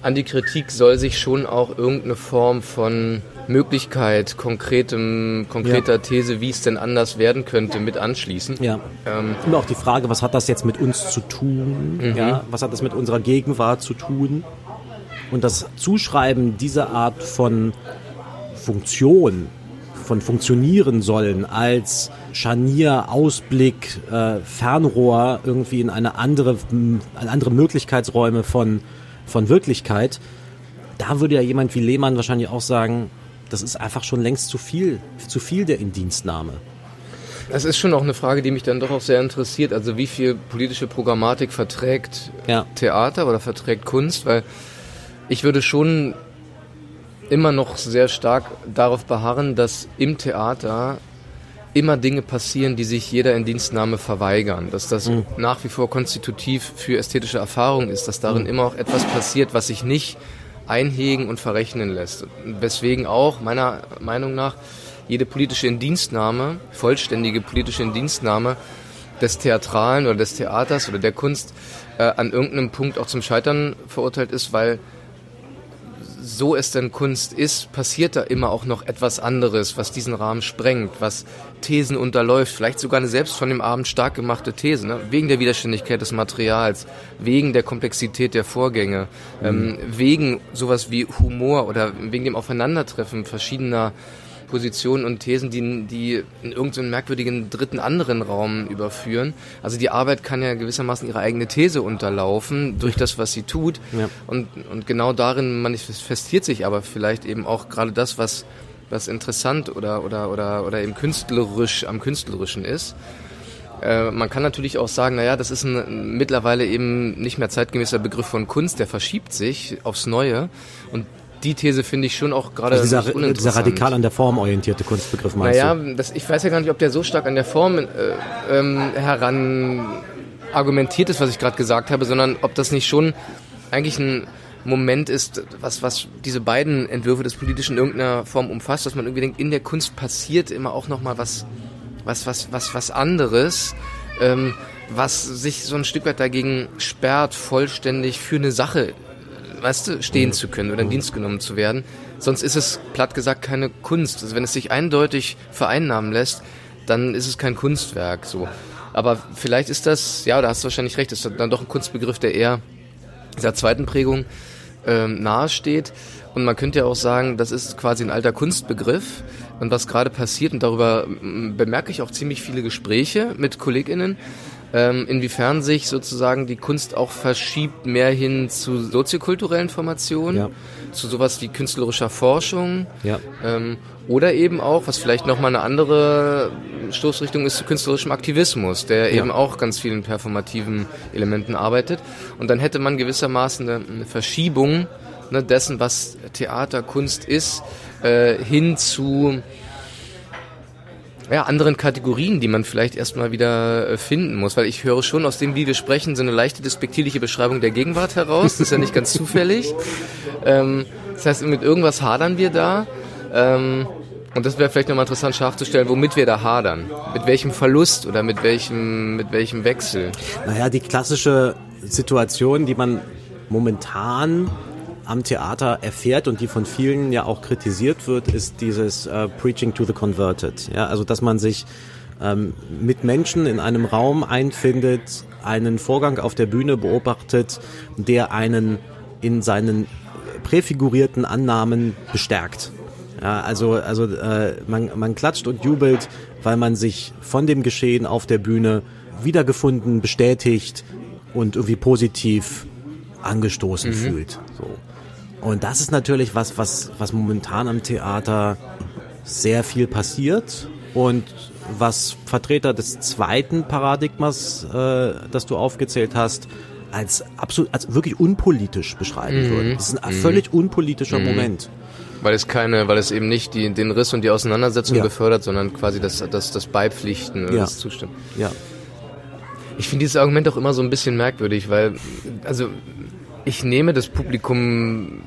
an die Kritik soll sich schon auch irgendeine Form von Möglichkeit, konkretem, konkreter ja. These, wie es denn anders werden könnte, mit anschließen. Ja. Ähm, Und auch die Frage, was hat das jetzt mit uns zu tun? Mhm. Ja, was hat das mit unserer Gegenwart zu tun? Und das Zuschreiben dieser Art von Funktion von funktionieren sollen als Scharnier, Ausblick, äh, Fernrohr irgendwie in eine andere, in andere Möglichkeitsräume von, von Wirklichkeit, da würde ja jemand wie Lehmann wahrscheinlich auch sagen, das ist einfach schon längst zu viel, zu viel der Indienstnahme. Das ist schon auch eine Frage, die mich dann doch auch sehr interessiert. Also wie viel politische Programmatik verträgt ja. Theater oder verträgt Kunst? Weil ich würde schon immer noch sehr stark darauf beharren, dass im Theater immer Dinge passieren, die sich jeder Indienstnahme verweigern, dass das mhm. nach wie vor konstitutiv für ästhetische Erfahrung ist, dass darin mhm. immer auch etwas passiert, was sich nicht einhegen und verrechnen lässt. Weswegen auch meiner Meinung nach jede politische Indienstnahme, vollständige politische Indienstnahme, des Theatralen oder des Theaters oder der Kunst äh, an irgendeinem Punkt auch zum Scheitern verurteilt ist, weil so es denn Kunst ist, passiert da immer auch noch etwas anderes, was diesen Rahmen sprengt, was Thesen unterläuft, vielleicht sogar eine selbst von dem Abend stark gemachte These, ne? wegen der Widerständigkeit des Materials, wegen der Komplexität der Vorgänge, mhm. ähm, wegen sowas wie Humor oder wegen dem Aufeinandertreffen verschiedener Positionen und Thesen, die, die in irgendeinen merkwürdigen dritten anderen Raum überführen. Also die Arbeit kann ja gewissermaßen ihre eigene These unterlaufen durch das, was sie tut. Ja. Und, und genau darin manifestiert sich aber vielleicht eben auch gerade das, was, was interessant oder, oder, oder, oder eben künstlerisch am künstlerischen ist. Äh, man kann natürlich auch sagen, naja, das ist ein mittlerweile eben nicht mehr zeitgemäßer Begriff von Kunst, der verschiebt sich aufs Neue. Und die These finde ich schon auch gerade also dieser, dieser radikal an der Form orientierte Kunstbegriff meinst naja, du? Das, ich weiß ja gar nicht, ob der so stark an der Form äh, ähm, heran argumentiert ist, was ich gerade gesagt habe, sondern ob das nicht schon eigentlich ein Moment ist, was, was diese beiden Entwürfe des Politischen in irgendeiner Form umfasst, dass man irgendwie denkt, in der Kunst passiert immer auch nochmal was, was, was, was, was anderes, ähm, was sich so ein Stück weit dagegen sperrt, vollständig für eine Sache weißt du, stehen zu können oder in Dienst genommen zu werden. Sonst ist es, platt gesagt, keine Kunst. Also wenn es sich eindeutig vereinnahmen lässt, dann ist es kein Kunstwerk, so. Aber vielleicht ist das, ja, da hast du wahrscheinlich recht, ist dann doch ein Kunstbegriff, der eher dieser zweiten Prägung ähm, nahesteht. Und man könnte ja auch sagen, das ist quasi ein alter Kunstbegriff. Und was gerade passiert, und darüber bemerke ich auch ziemlich viele Gespräche mit KollegInnen, ähm, inwiefern sich sozusagen die Kunst auch verschiebt mehr hin zu soziokulturellen Formationen, ja. zu sowas wie künstlerischer Forschung ja. ähm, oder eben auch, was vielleicht nochmal eine andere Stoßrichtung ist, zu künstlerischem Aktivismus, der ja. eben auch ganz vielen performativen Elementen arbeitet. Und dann hätte man gewissermaßen eine, eine Verschiebung ne, dessen, was Theater, Kunst ist, äh, hin zu ja, anderen Kategorien, die man vielleicht erstmal wieder äh, finden muss. Weil ich höre schon aus dem, wie wir sprechen, so eine leichte despektierliche Beschreibung der Gegenwart heraus. Das ist ja nicht ganz zufällig. Ähm, das heißt, mit irgendwas hadern wir da. Ähm, und das wäre vielleicht nochmal interessant scharf zu stellen, womit wir da hadern. Mit welchem Verlust oder mit welchem, mit welchem Wechsel. Naja, die klassische Situation, die man momentan am Theater erfährt und die von vielen ja auch kritisiert wird, ist dieses äh, Preaching to the Converted. Ja, also dass man sich ähm, mit Menschen in einem Raum einfindet, einen Vorgang auf der Bühne beobachtet, der einen in seinen präfigurierten Annahmen bestärkt. Ja, also also äh, man, man klatscht und jubelt, weil man sich von dem Geschehen auf der Bühne wiedergefunden, bestätigt und irgendwie positiv angestoßen mhm. fühlt. So. Und das ist natürlich was, was, was momentan am Theater sehr viel passiert und was Vertreter des zweiten Paradigmas, äh, das du aufgezählt hast, als absolut, als wirklich unpolitisch beschreiben mhm. würden. Das ist ein mhm. völlig unpolitischer mhm. Moment. Weil es keine, weil es eben nicht die, den Riss und die Auseinandersetzung ja. befördert, sondern quasi das, das, das Beipflichten oder ja. das Zustimmen. Ja. Ich finde dieses Argument auch immer so ein bisschen merkwürdig, weil, also ich nehme das Publikum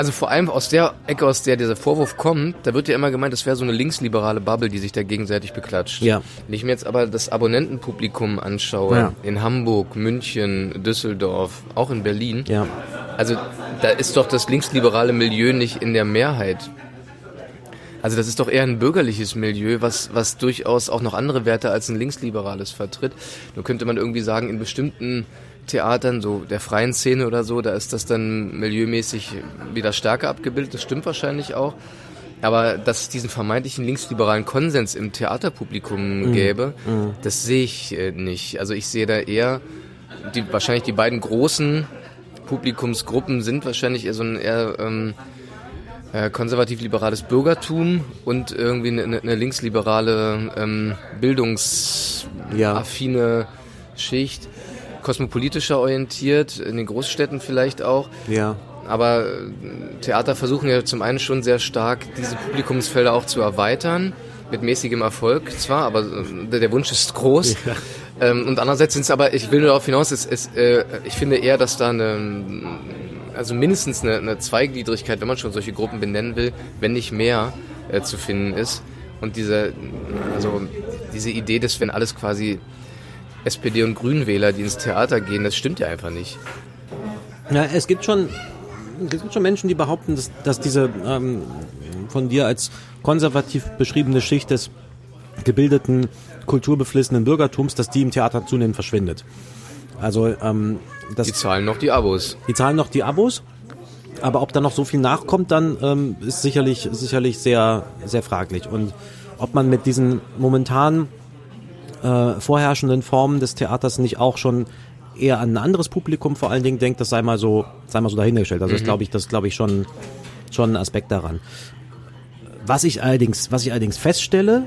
also vor allem aus der Ecke, aus der dieser Vorwurf kommt, da wird ja immer gemeint, das wäre so eine linksliberale Bubble, die sich da gegenseitig beklatscht. Ja. Wenn ich mir jetzt aber das Abonnentenpublikum anschaue, ja. in Hamburg, München, Düsseldorf, auch in Berlin, ja. also da ist doch das linksliberale Milieu nicht in der Mehrheit. Also das ist doch eher ein bürgerliches Milieu, was, was durchaus auch noch andere Werte als ein linksliberales vertritt. Nur könnte man irgendwie sagen, in bestimmten Theatern, so der freien Szene oder so, da ist das dann milieumäßig wieder stärker abgebildet. Das stimmt wahrscheinlich auch. Aber dass es diesen vermeintlichen linksliberalen Konsens im Theaterpublikum mhm. gäbe, mhm. das sehe ich äh, nicht. Also ich sehe da eher, die, wahrscheinlich die beiden großen Publikumsgruppen sind wahrscheinlich eher so ein eher ähm, äh, konservativ-liberales Bürgertum und irgendwie eine, eine linksliberale ähm, bildungsaffine ja. Schicht kosmopolitischer orientiert, in den Großstädten vielleicht auch. Ja. Aber äh, Theater versuchen ja zum einen schon sehr stark, diese Publikumsfelder auch zu erweitern, mit mäßigem Erfolg zwar, aber äh, der Wunsch ist groß. Ja. Ähm, und andererseits sind es aber, ich will nur darauf hinaus, es, es, äh, ich finde eher, dass da eine, also mindestens eine, eine Zweigliedrigkeit, wenn man schon solche Gruppen benennen will, wenn nicht mehr, äh, zu finden ist. Und diese, also diese Idee, dass wenn alles quasi SPD und Grünwähler, die ins Theater gehen, das stimmt ja einfach nicht. Ja, es gibt schon, es gibt schon Menschen, die behaupten, dass, dass diese ähm, von dir als konservativ beschriebene Schicht des gebildeten, kulturbeflissenen Bürgertums, dass die im Theater zunehmend verschwindet. Also ähm, das, Die zahlen noch die Abos. die zahlen noch die Abos, aber ob da noch so viel nachkommt, dann ähm, ist sicherlich sicherlich sehr sehr fraglich. Und ob man mit diesen momentan äh, vorherrschenden Formen des Theaters nicht auch schon eher an ein anderes Publikum vor allen Dingen denkt, das sei mal so sei mal so dahingestellt. Also das glaube ich, das glaube ich schon schon ein Aspekt daran. Was ich allerdings, was ich allerdings feststelle,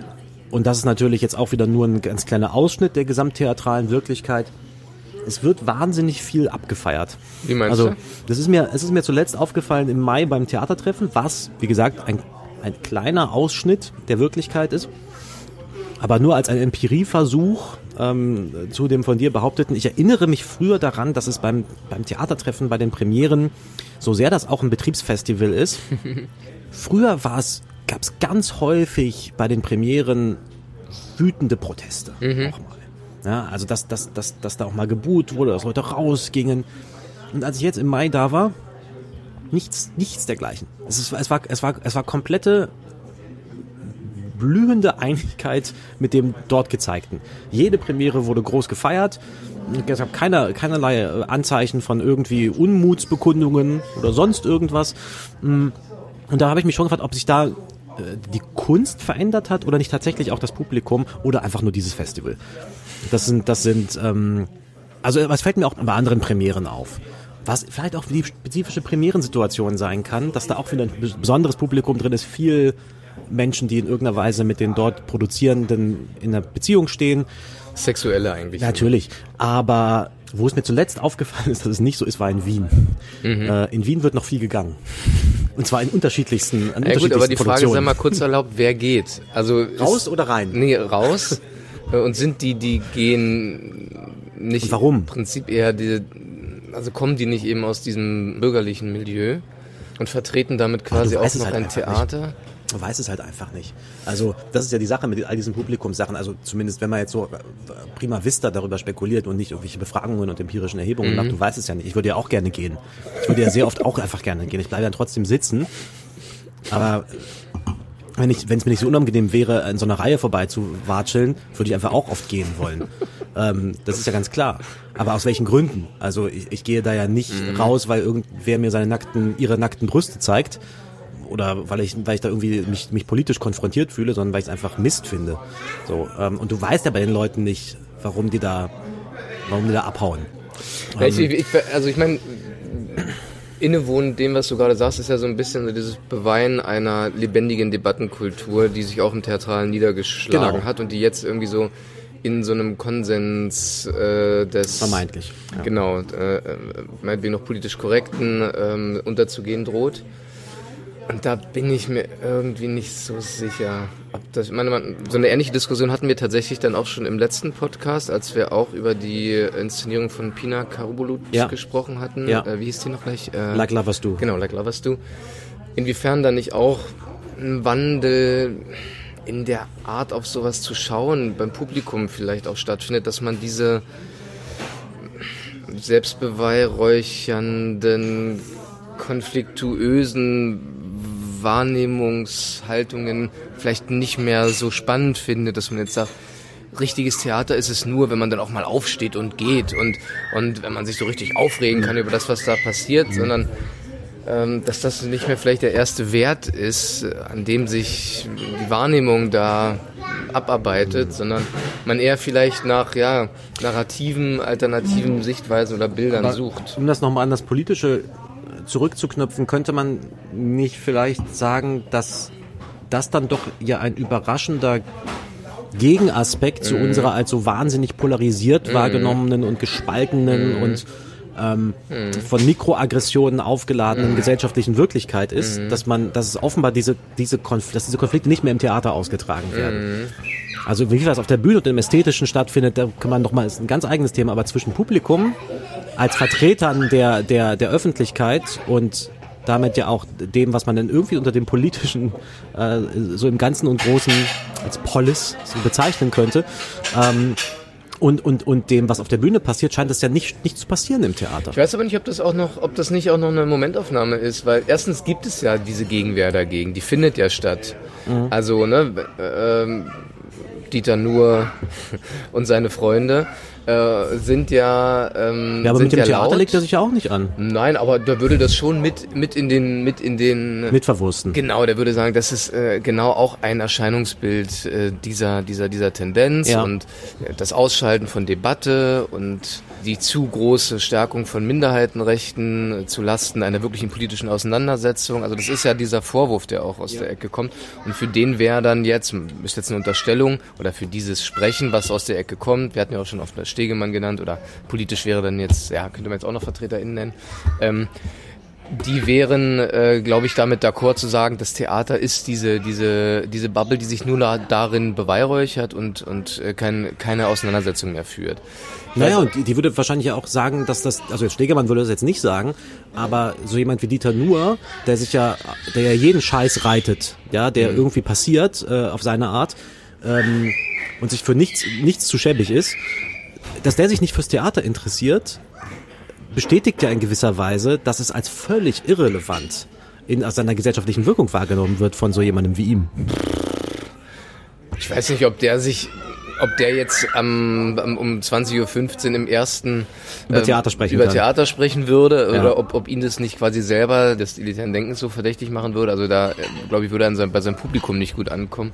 und das ist natürlich jetzt auch wieder nur ein ganz kleiner Ausschnitt der gesamttheatralen Wirklichkeit, es wird wahnsinnig viel abgefeiert. Wie meinst also, du? das ist mir, es ist mir zuletzt aufgefallen im Mai beim Theatertreffen, was, wie gesagt, ein, ein kleiner Ausschnitt der Wirklichkeit ist. Aber nur als ein Empirieversuch ähm, zu dem von dir behaupteten. Ich erinnere mich früher daran, dass es beim, beim Theatertreffen, bei den Premieren, so sehr das auch ein Betriebsfestival ist, früher war es, gab es ganz häufig bei den Premieren wütende Proteste. Auch mal. Ja, also dass, dass, dass, dass da auch mal gebuht wurde, dass Leute rausgingen. Und als ich jetzt im Mai da war, nichts, nichts dergleichen. Es, ist, es, war, es, war, es war komplette blühende Einigkeit mit dem dort gezeigten. Jede Premiere wurde groß gefeiert. Es gab keine, keinerlei äh, Anzeichen von irgendwie Unmutsbekundungen oder sonst irgendwas. Mm. Und da habe ich mich schon gefragt, ob sich da äh, die Kunst verändert hat oder nicht tatsächlich auch das Publikum oder einfach nur dieses Festival. Das sind, das sind, ähm, also was fällt mir auch bei anderen Premieren auf. Was vielleicht auch für die spezifische Premierensituation sein kann, dass da auch wieder ein bes- besonderes Publikum drin ist, viel Menschen, die in irgendeiner Weise mit den dort Produzierenden in einer Beziehung stehen. Sexuelle eigentlich. Natürlich. Aber wo es mir zuletzt aufgefallen ist, dass es nicht so ist, war in Wien. Äh, in Wien wird noch viel gegangen. Und zwar in unterschiedlichsten, an Ja gut, aber die unterschiedlichsten Frage ist Produktionen. einmal kurz erlaubt, wer geht? Also Raus ist, oder rein? Nee, raus. Und sind die, die gehen nicht Und warum? im Prinzip eher die, also kommen die nicht eben aus diesem bürgerlichen Milieu und vertreten damit quasi auch noch halt ein Theater? Man weiß es halt einfach nicht. Also das ist ja die Sache mit all diesen Publikumssachen. Also zumindest wenn man jetzt so äh, prima vista darüber spekuliert und nicht irgendwelche Befragungen und empirischen Erhebungen macht, du weißt es ja nicht. Ich würde ja auch gerne gehen. Ich würde ja sehr oft auch einfach gerne gehen. Ich bleibe dann trotzdem sitzen. Aber wenn ich, wenn es mir nicht so unangenehm wäre, in so einer Reihe vorbei zu watscheln, würde ich einfach auch oft gehen wollen. ähm, das ist ja ganz klar. Aber aus welchen Gründen? Also ich, ich gehe da ja nicht raus, weil irgendwer mir seine nackten, ihre nackten Brüste zeigt. Oder weil ich, weil ich da irgendwie mich, mich politisch konfrontiert fühle, sondern weil ich es einfach Mist finde. So, ähm, und du weißt ja bei den Leuten nicht, warum die da, warum die da abhauen. Ja, ich, ich, also ich meine, innewohnend dem, was du gerade sagst, ist ja so ein bisschen so dieses Beweinen einer lebendigen Debattenkultur, die sich auch im Theatralen niedergeschlagen Genau. hat und die jetzt irgendwie so in so einem Konsens äh, des Vermeintlich. Ja. genau äh, äh, meinetwegen noch politisch korrekten ähm, unterzugehen droht. Und da bin ich mir irgendwie nicht so sicher. Ob das, ich meine, so eine ähnliche Diskussion hatten wir tatsächlich dann auch schon im letzten Podcast, als wir auch über die Inszenierung von Pina Karubulut Ja. gesprochen hatten. Ja. Äh, wie hieß die noch gleich? Äh, Like Lovers Do. Genau, Like Lovers Do. Inwiefern da nicht auch ein Wandel in der Art auf sowas zu schauen beim Publikum vielleicht auch stattfindet, dass man diese selbstbeweihräuchernden, konfliktuösen Wahrnehmungshaltungen vielleicht nicht mehr so spannend findet, dass man jetzt sagt, richtiges Theater ist es nur, wenn man dann auch mal aufsteht und geht und, und wenn man sich so richtig aufregen kann über das, was da passiert, sondern ähm, dass das nicht mehr vielleicht der erste Wert ist, an dem sich die Wahrnehmung da abarbeitet, sondern man eher vielleicht nach ja, narrativen, alternativen Sichtweisen oder Bildern sucht. Um das nochmal an das Politische zurückzuknüpfen, könnte man nicht vielleicht sagen, dass das dann doch ja ein überraschender Gegenaspekt zu unserer als so wahnsinnig polarisiert wahrgenommenen und gespaltenen und ähm, von Mikroaggressionen aufgeladenen gesellschaftlichen Wirklichkeit ist, dass man, dass es offenbar diese, diese Konf dass diese Konflikte nicht mehr im Theater ausgetragen werden. Also wie viel das auf der Bühne und im Ästhetischen stattfindet, da kann man noch mal, ist ein ganz eigenes Thema, aber zwischen Publikum als Vertretern der, der, der Öffentlichkeit und damit ja auch dem, was man dann irgendwie unter dem politischen, äh, so im Ganzen und Großen als Polis so bezeichnen könnte. Ähm, und, und, und dem, was auf der Bühne passiert, scheint das ja nicht, nicht zu passieren im Theater. Ich weiß aber nicht, ob das auch noch, ob das nicht auch noch eine Momentaufnahme ist, weil erstens gibt es ja diese Gegenwehr dagegen, die findet ja statt. Mhm. Also, ne, ähm, Dieter Nuhr und seine Freunde äh, sind ja ähm, ja, aber mit dem ja Theater laut. legt er sich ja auch nicht an. Nein, aber da würde das schon mit mit in den mit in den Mit verwursten. Genau, der würde sagen, das ist äh, genau auch ein Erscheinungsbild äh, dieser dieser dieser Tendenz Ja. und äh, das Ausschalten von Debatte und die zu große Stärkung von Minderheitenrechten äh, zu Lasten einer wirklichen politischen Auseinandersetzung. Also das ist ja dieser Vorwurf, der auch aus der Ecke kommt. Und für den wäre dann jetzt, ist jetzt eine Unterstellung, oder für dieses Sprechen, was aus der Ecke kommt, wir hatten ja auch schon oft Stegemann genannt, oder politisch wäre dann jetzt, ja, könnte man jetzt auch noch VertreterInnen nennen, ähm, die wären, äh, glaube ich, damit d'accord zu sagen, das Theater ist diese, diese, diese Bubble, die sich nur da, darin beweihräuchert und, und äh, kein, keine Auseinandersetzung mehr führt. Naja, und die, die würde wahrscheinlich ja auch sagen, dass das, also jetzt Stegemann würde das jetzt nicht sagen, aber so jemand wie Dieter Nuhr, der sich ja, der ja jeden Scheiß reitet, ja, der Mhm. irgendwie passiert äh, auf seine Art ähm, und sich für nichts, nichts zu schäbig ist, dass der sich nicht fürs Theater interessiert, bestätigt ja in gewisser Weise, dass es als völlig irrelevant in aus seiner gesellschaftlichen Wirkung wahrgenommen wird von so jemandem wie ihm. Ich weiß nicht, ob der sich, ob der jetzt am, um 20.15 Uhr im ersten Über ähm, Theater sprechen über kann. Theater sprechen würde Ja. oder ob, ob ihn das nicht quasi selber des elitären Denkens so verdächtig machen würde. Also da, glaube ich, würde er in seinem, bei seinem Publikum nicht gut ankommen.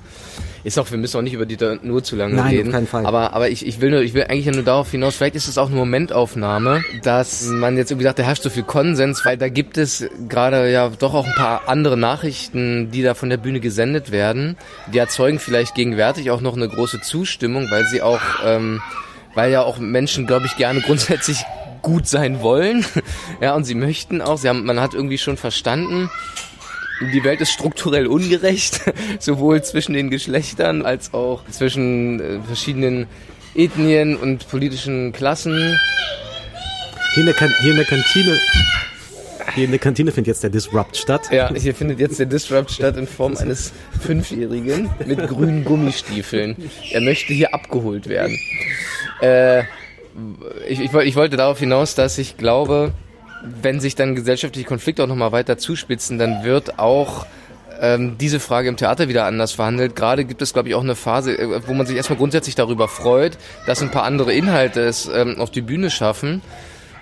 Ist auch, wir müssen auch nicht über Dieter nur zu lange Nein, auf reden. keinen Fall. Aber, aber ich, ich will nur, ich will eigentlich nur darauf hinaus, vielleicht ist es auch eine Momentaufnahme, dass man jetzt irgendwie sagt, da herrscht so viel Konsens, weil da gibt es gerade ja doch auch ein paar andere Nachrichten, die da von der Bühne gesendet werden. Die erzeugen vielleicht gegenwärtig auch noch eine große Zustimmung, weil sie auch, ähm, weil ja auch Menschen, glaube ich, gerne grundsätzlich gut sein wollen. ja, und sie möchten auch, sie haben, man hat irgendwie schon verstanden, die Welt ist strukturell ungerecht, sowohl zwischen den Geschlechtern als auch zwischen äh, verschiedenen Ethnien und politischen Klassen. Hier in der, kan hier in der Kantine, hier in der Kantine findet jetzt der Disrupt statt. Ja, hier findet jetzt der Disrupt statt in Form eines Fünfjährigen mit grünen Gummistiefeln. Er möchte hier abgeholt werden. Äh, ich, ich, ich wollte darauf hinaus, dass ich glaube, wenn sich dann gesellschaftliche Konflikte auch nochmal weiter zuspitzen, dann wird auch ähm, diese Frage im Theater wieder anders verhandelt. Gerade gibt es, glaube ich, auch eine Phase, äh, wo man sich erstmal grundsätzlich darüber freut, dass ein paar andere Inhalte es ähm, auf die Bühne schaffen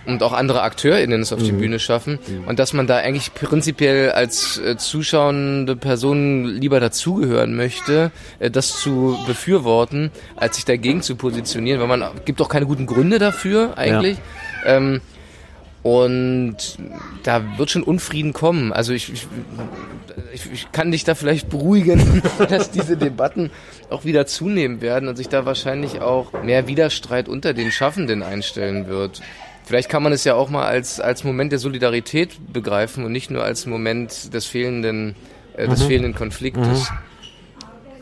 und auch andere AkteurInnen es auf die Bühne schaffen und dass man da eigentlich prinzipiell als äh, zuschauende Person lieber dazugehören möchte, äh, das zu befürworten, als sich dagegen zu positionieren, weil man gibt auch keine guten Gründe dafür eigentlich. Ähm, und da wird schon Unfrieden kommen. Also ich, ich, ich, ich kann dich da vielleicht beruhigen, dass diese Debatten auch wieder zunehmen werden und sich da wahrscheinlich auch mehr Widerstreit unter den Schaffenden einstellen wird. Vielleicht kann man es ja auch mal als, als Moment der Solidarität begreifen und nicht nur als Moment des fehlenden, äh, des fehlenden Konfliktes.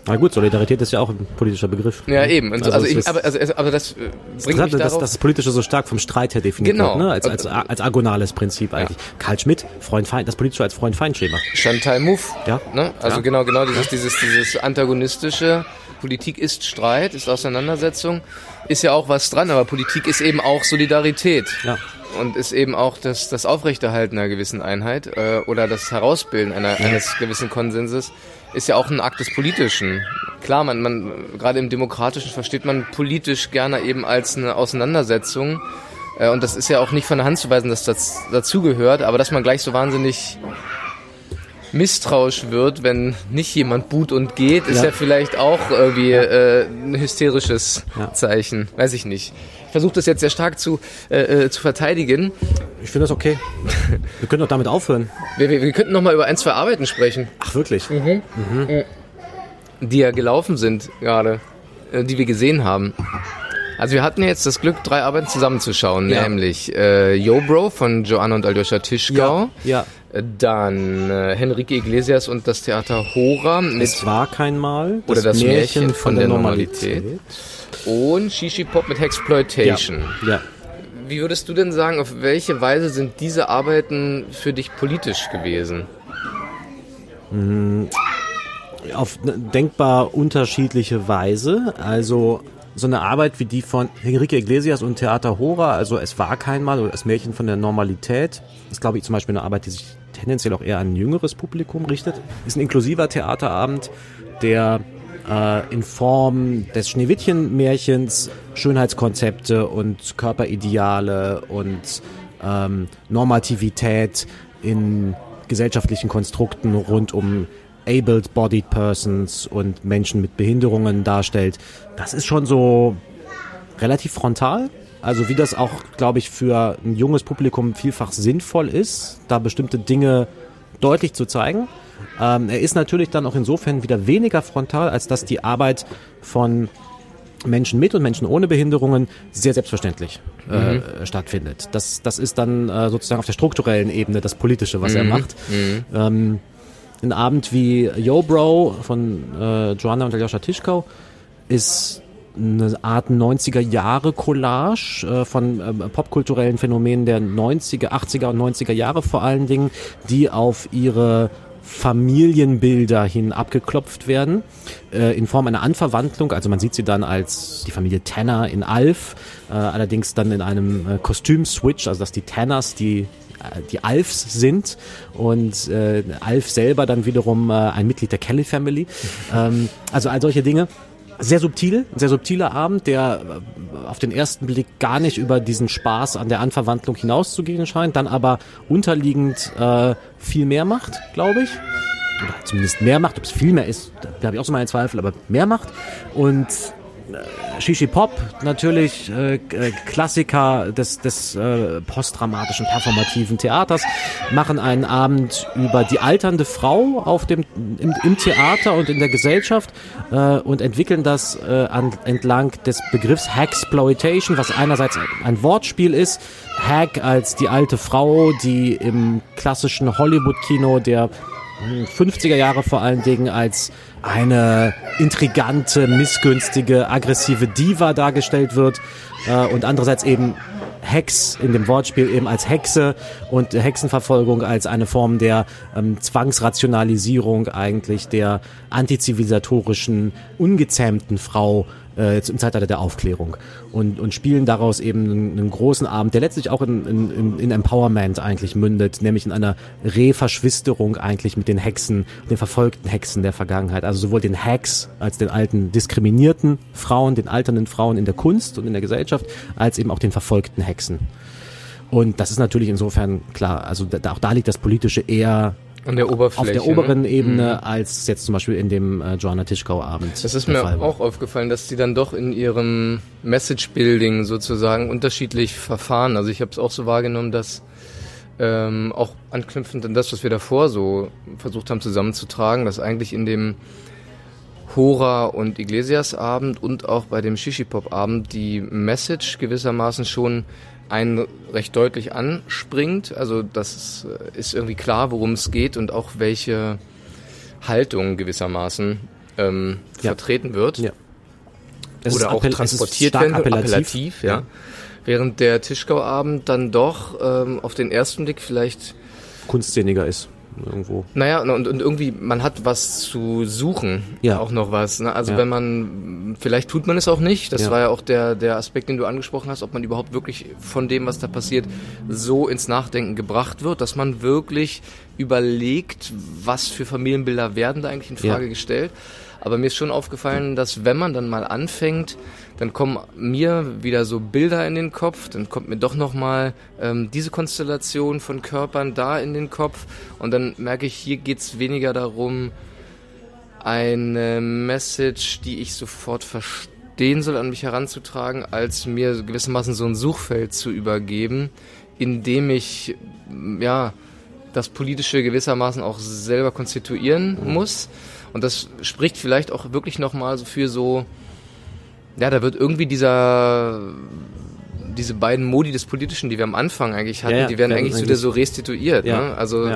Na gut, Solidarität ist ja auch ein politischer Begriff. Ja, eben. Also also, ich, aber, also, aber das äh, bringt mich dass, darauf. dass das Politische so stark vom Streit her definiert Genau. wird, ne? als, als, als agonales Prinzip eigentlich. Karl Schmidt, Freund-Feind, das Politische als Freund-Feind-Schema. Chantal Mouffe. Ja. Ne? Also Ja. genau, genau dieses, dieses, dieses antagonistische. Politik ist Streit, ist Auseinandersetzung, ist ja auch was dran, aber Politik ist eben auch Solidarität. Ja. Und ist eben auch das, das Aufrechterhalten einer gewissen Einheit äh, oder das Herausbilden einer, eines gewissen Konsenses ist ja auch ein Akt des Politischen. Klar, man, man gerade im Demokratischen versteht man politisch gerne eben als eine Auseinandersetzung. Äh, und das ist ja auch nicht von der Hand zu weisen, dass das dazugehört, aber dass man gleich so wahnsinnig misstrauisch wird, wenn nicht jemand boot und geht, ist ja, Ja. vielleicht auch irgendwie äh, ein hysterisches Ja. Zeichen. Weiß ich nicht. Ich versuche das jetzt sehr stark zu, äh, äh, zu verteidigen. Ich finde das okay. Wir können doch damit aufhören. Wir, wir, wir könnten noch mal über ein, zwei Arbeiten sprechen, Ach, wirklich? die ja gelaufen sind gerade, äh, die wir gesehen haben. Also wir hatten jetzt das Glück, drei Arbeiten zusammenzuschauen, Ja. nämlich äh, Yo Bro von Joanna und Aljoscha Tischgau, Ja. äh, dann äh, Henrique Iglesias und das Theater Hora mit Es war kein Mal. Oder das Märchen von der Normalität. Und Shishi Pop mit Hexploitation. Ja. wie würdest du denn sagen, auf welche Weise sind diese Arbeiten für dich politisch gewesen? Auf denkbar unterschiedliche Weise. Also so eine Arbeit wie die von Enrique Iglesias und Theater Hora, also es war kein Mal oder das Märchen von der Normalität, ist glaube ich zum Beispiel eine Arbeit, die sich tendenziell auch eher an ein jüngeres Publikum richtet. Ist ein inklusiver Theaterabend, der äh, in Form des Schneewittchen-Märchens Schönheitskonzepte und Körperideale und ähm, Normativität in gesellschaftlichen Konstrukten rund um abled-bodied persons und Menschen mit Behinderungen darstellt. Das ist schon so relativ frontal. Also wie das auch, glaube ich, für ein junges Publikum vielfach sinnvoll ist, da bestimmte Dinge deutlich zu zeigen. Ähm, er ist natürlich dann auch insofern wieder weniger frontal, als dass die Arbeit von Menschen mit und Menschen ohne Behinderungen sehr selbstverständlich äh, mhm. stattfindet. Das, das ist dann äh, sozusagen auf der strukturellen Ebene das Politische, was mhm. er macht. Mhm. Ähm, ein Abend wie Yo Bro von äh, Joanna und Aljoscha Tischkau ist eine Art 90er Jahre Collage äh, von äh, popkulturellen Phänomenen der 90er, 80er und 90er Jahre vor allen Dingen, die auf ihre Familienbilder hin abgeklopft werden, äh, in Form einer Anverwandlung. Also man sieht sie dann als die Familie Tanner in Alf, äh, allerdings dann in einem äh, Kostüm-Switch, also dass die Tanners die äh, die Alfs sind und äh, Alf selber dann wiederum äh, ein Mitglied der Kelly Family. Ähm, also all solche Dinge sehr subtil, ein sehr subtiler Abend, der äh, auf den ersten Blick gar nicht über diesen Spaß an der Anverwandlung hinauszugehen scheint, dann aber unterliegend äh, viel mehr macht, glaube ich. Oder zumindest mehr macht, ob es viel mehr ist, da habe ich auch so meine Zweifel, aber mehr macht. Und Shishi Pop, natürlich äh, äh, Klassiker des, des äh, postdramatischen performativen Theaters, machen einen Abend über die alternde Frau auf dem, im, im Theater und in der Gesellschaft äh, und entwickeln das äh, an, entlang des Begriffs Hacksploitation, was einerseits ein Wortspiel ist, Hack als die alte Frau, die im klassischen Hollywood-Kino der 50er Jahre vor allen Dingen als eine intrigante, missgünstige, aggressive Diva dargestellt wird äh, und andererseits eben Hex in dem Wortspiel eben als Hexe und Hexenverfolgung als eine Form der ähm, Zwangsrationalisierung eigentlich der antizivilisatorischen, ungezähmten Frau äh, im Zeitalter der Aufklärung und, und spielen daraus eben einen, einen großen Abend, der letztlich auch in, in, in Empowerment eigentlich mündet, nämlich in einer Reverschwisterung eigentlich mit den Hexen, den verfolgten Hexen der Vergangenheit. Also sowohl den Hacks als den alten diskriminierten Frauen, den alternden Frauen in der Kunst und in der Gesellschaft, als eben auch den verfolgten Hexen. Und das ist natürlich insofern klar, also da, auch da liegt das Politische eher an der Oberfläche. Auf der oberen ne? Ebene, mhm. als jetzt zum Beispiel in dem äh, Joanna Tischkau-Abend. Das ist mir Fall auch aufgefallen, dass die dann doch in ihrem Message-Building sozusagen unterschiedlich verfahren. Also ich habe es auch so wahrgenommen, dass ähm, auch anknüpfend an das, was wir davor so versucht haben zusammenzutragen, dass eigentlich in dem Hora und Iglesias Abend und auch bei dem Shishipop Abend die Message gewissermaßen schon einen recht deutlich anspringt. Also das ist irgendwie klar, worum es geht und auch welche Haltung gewissermaßen ähm, ja. vertreten wird. Ja. Oder auch transportiert werden, appellativ, appellativ ja. ja. Während der Tischgauabend dann doch ähm, auf den ersten Blick vielleicht kunstszeninger ist irgendwo. Naja, und, und irgendwie, man hat was zu suchen, ja. auch noch was. Ne? Also ja. wenn man, vielleicht tut man es auch nicht, das ja. war ja auch der, der Aspekt, den du angesprochen hast, ob man überhaupt wirklich von dem, was da passiert, so ins Nachdenken gebracht wird, dass man wirklich überlegt, was für Familienbilder werden da eigentlich in Frage gestellt. Aber mir ist schon aufgefallen, dass wenn man dann mal anfängt, dann kommen mir wieder so Bilder in den Kopf, dann kommt mir doch nochmal ähm, diese Konstellation von Körpern da in den Kopf und dann merke ich, hier geht's weniger darum, eine Message, die ich sofort verstehen soll, an mich heranzutragen, als mir gewissermaßen so ein Suchfeld zu übergeben, in dem ich, ja, das Politische gewissermaßen auch selber konstituieren muss. Und das spricht vielleicht auch wirklich nochmal so für so, ja, da wird irgendwie dieser, diese beiden Modi des Politischen, die wir am Anfang eigentlich hatten, ja, ja, die werden eigentlich wieder so restituiert. Ja, ne? Also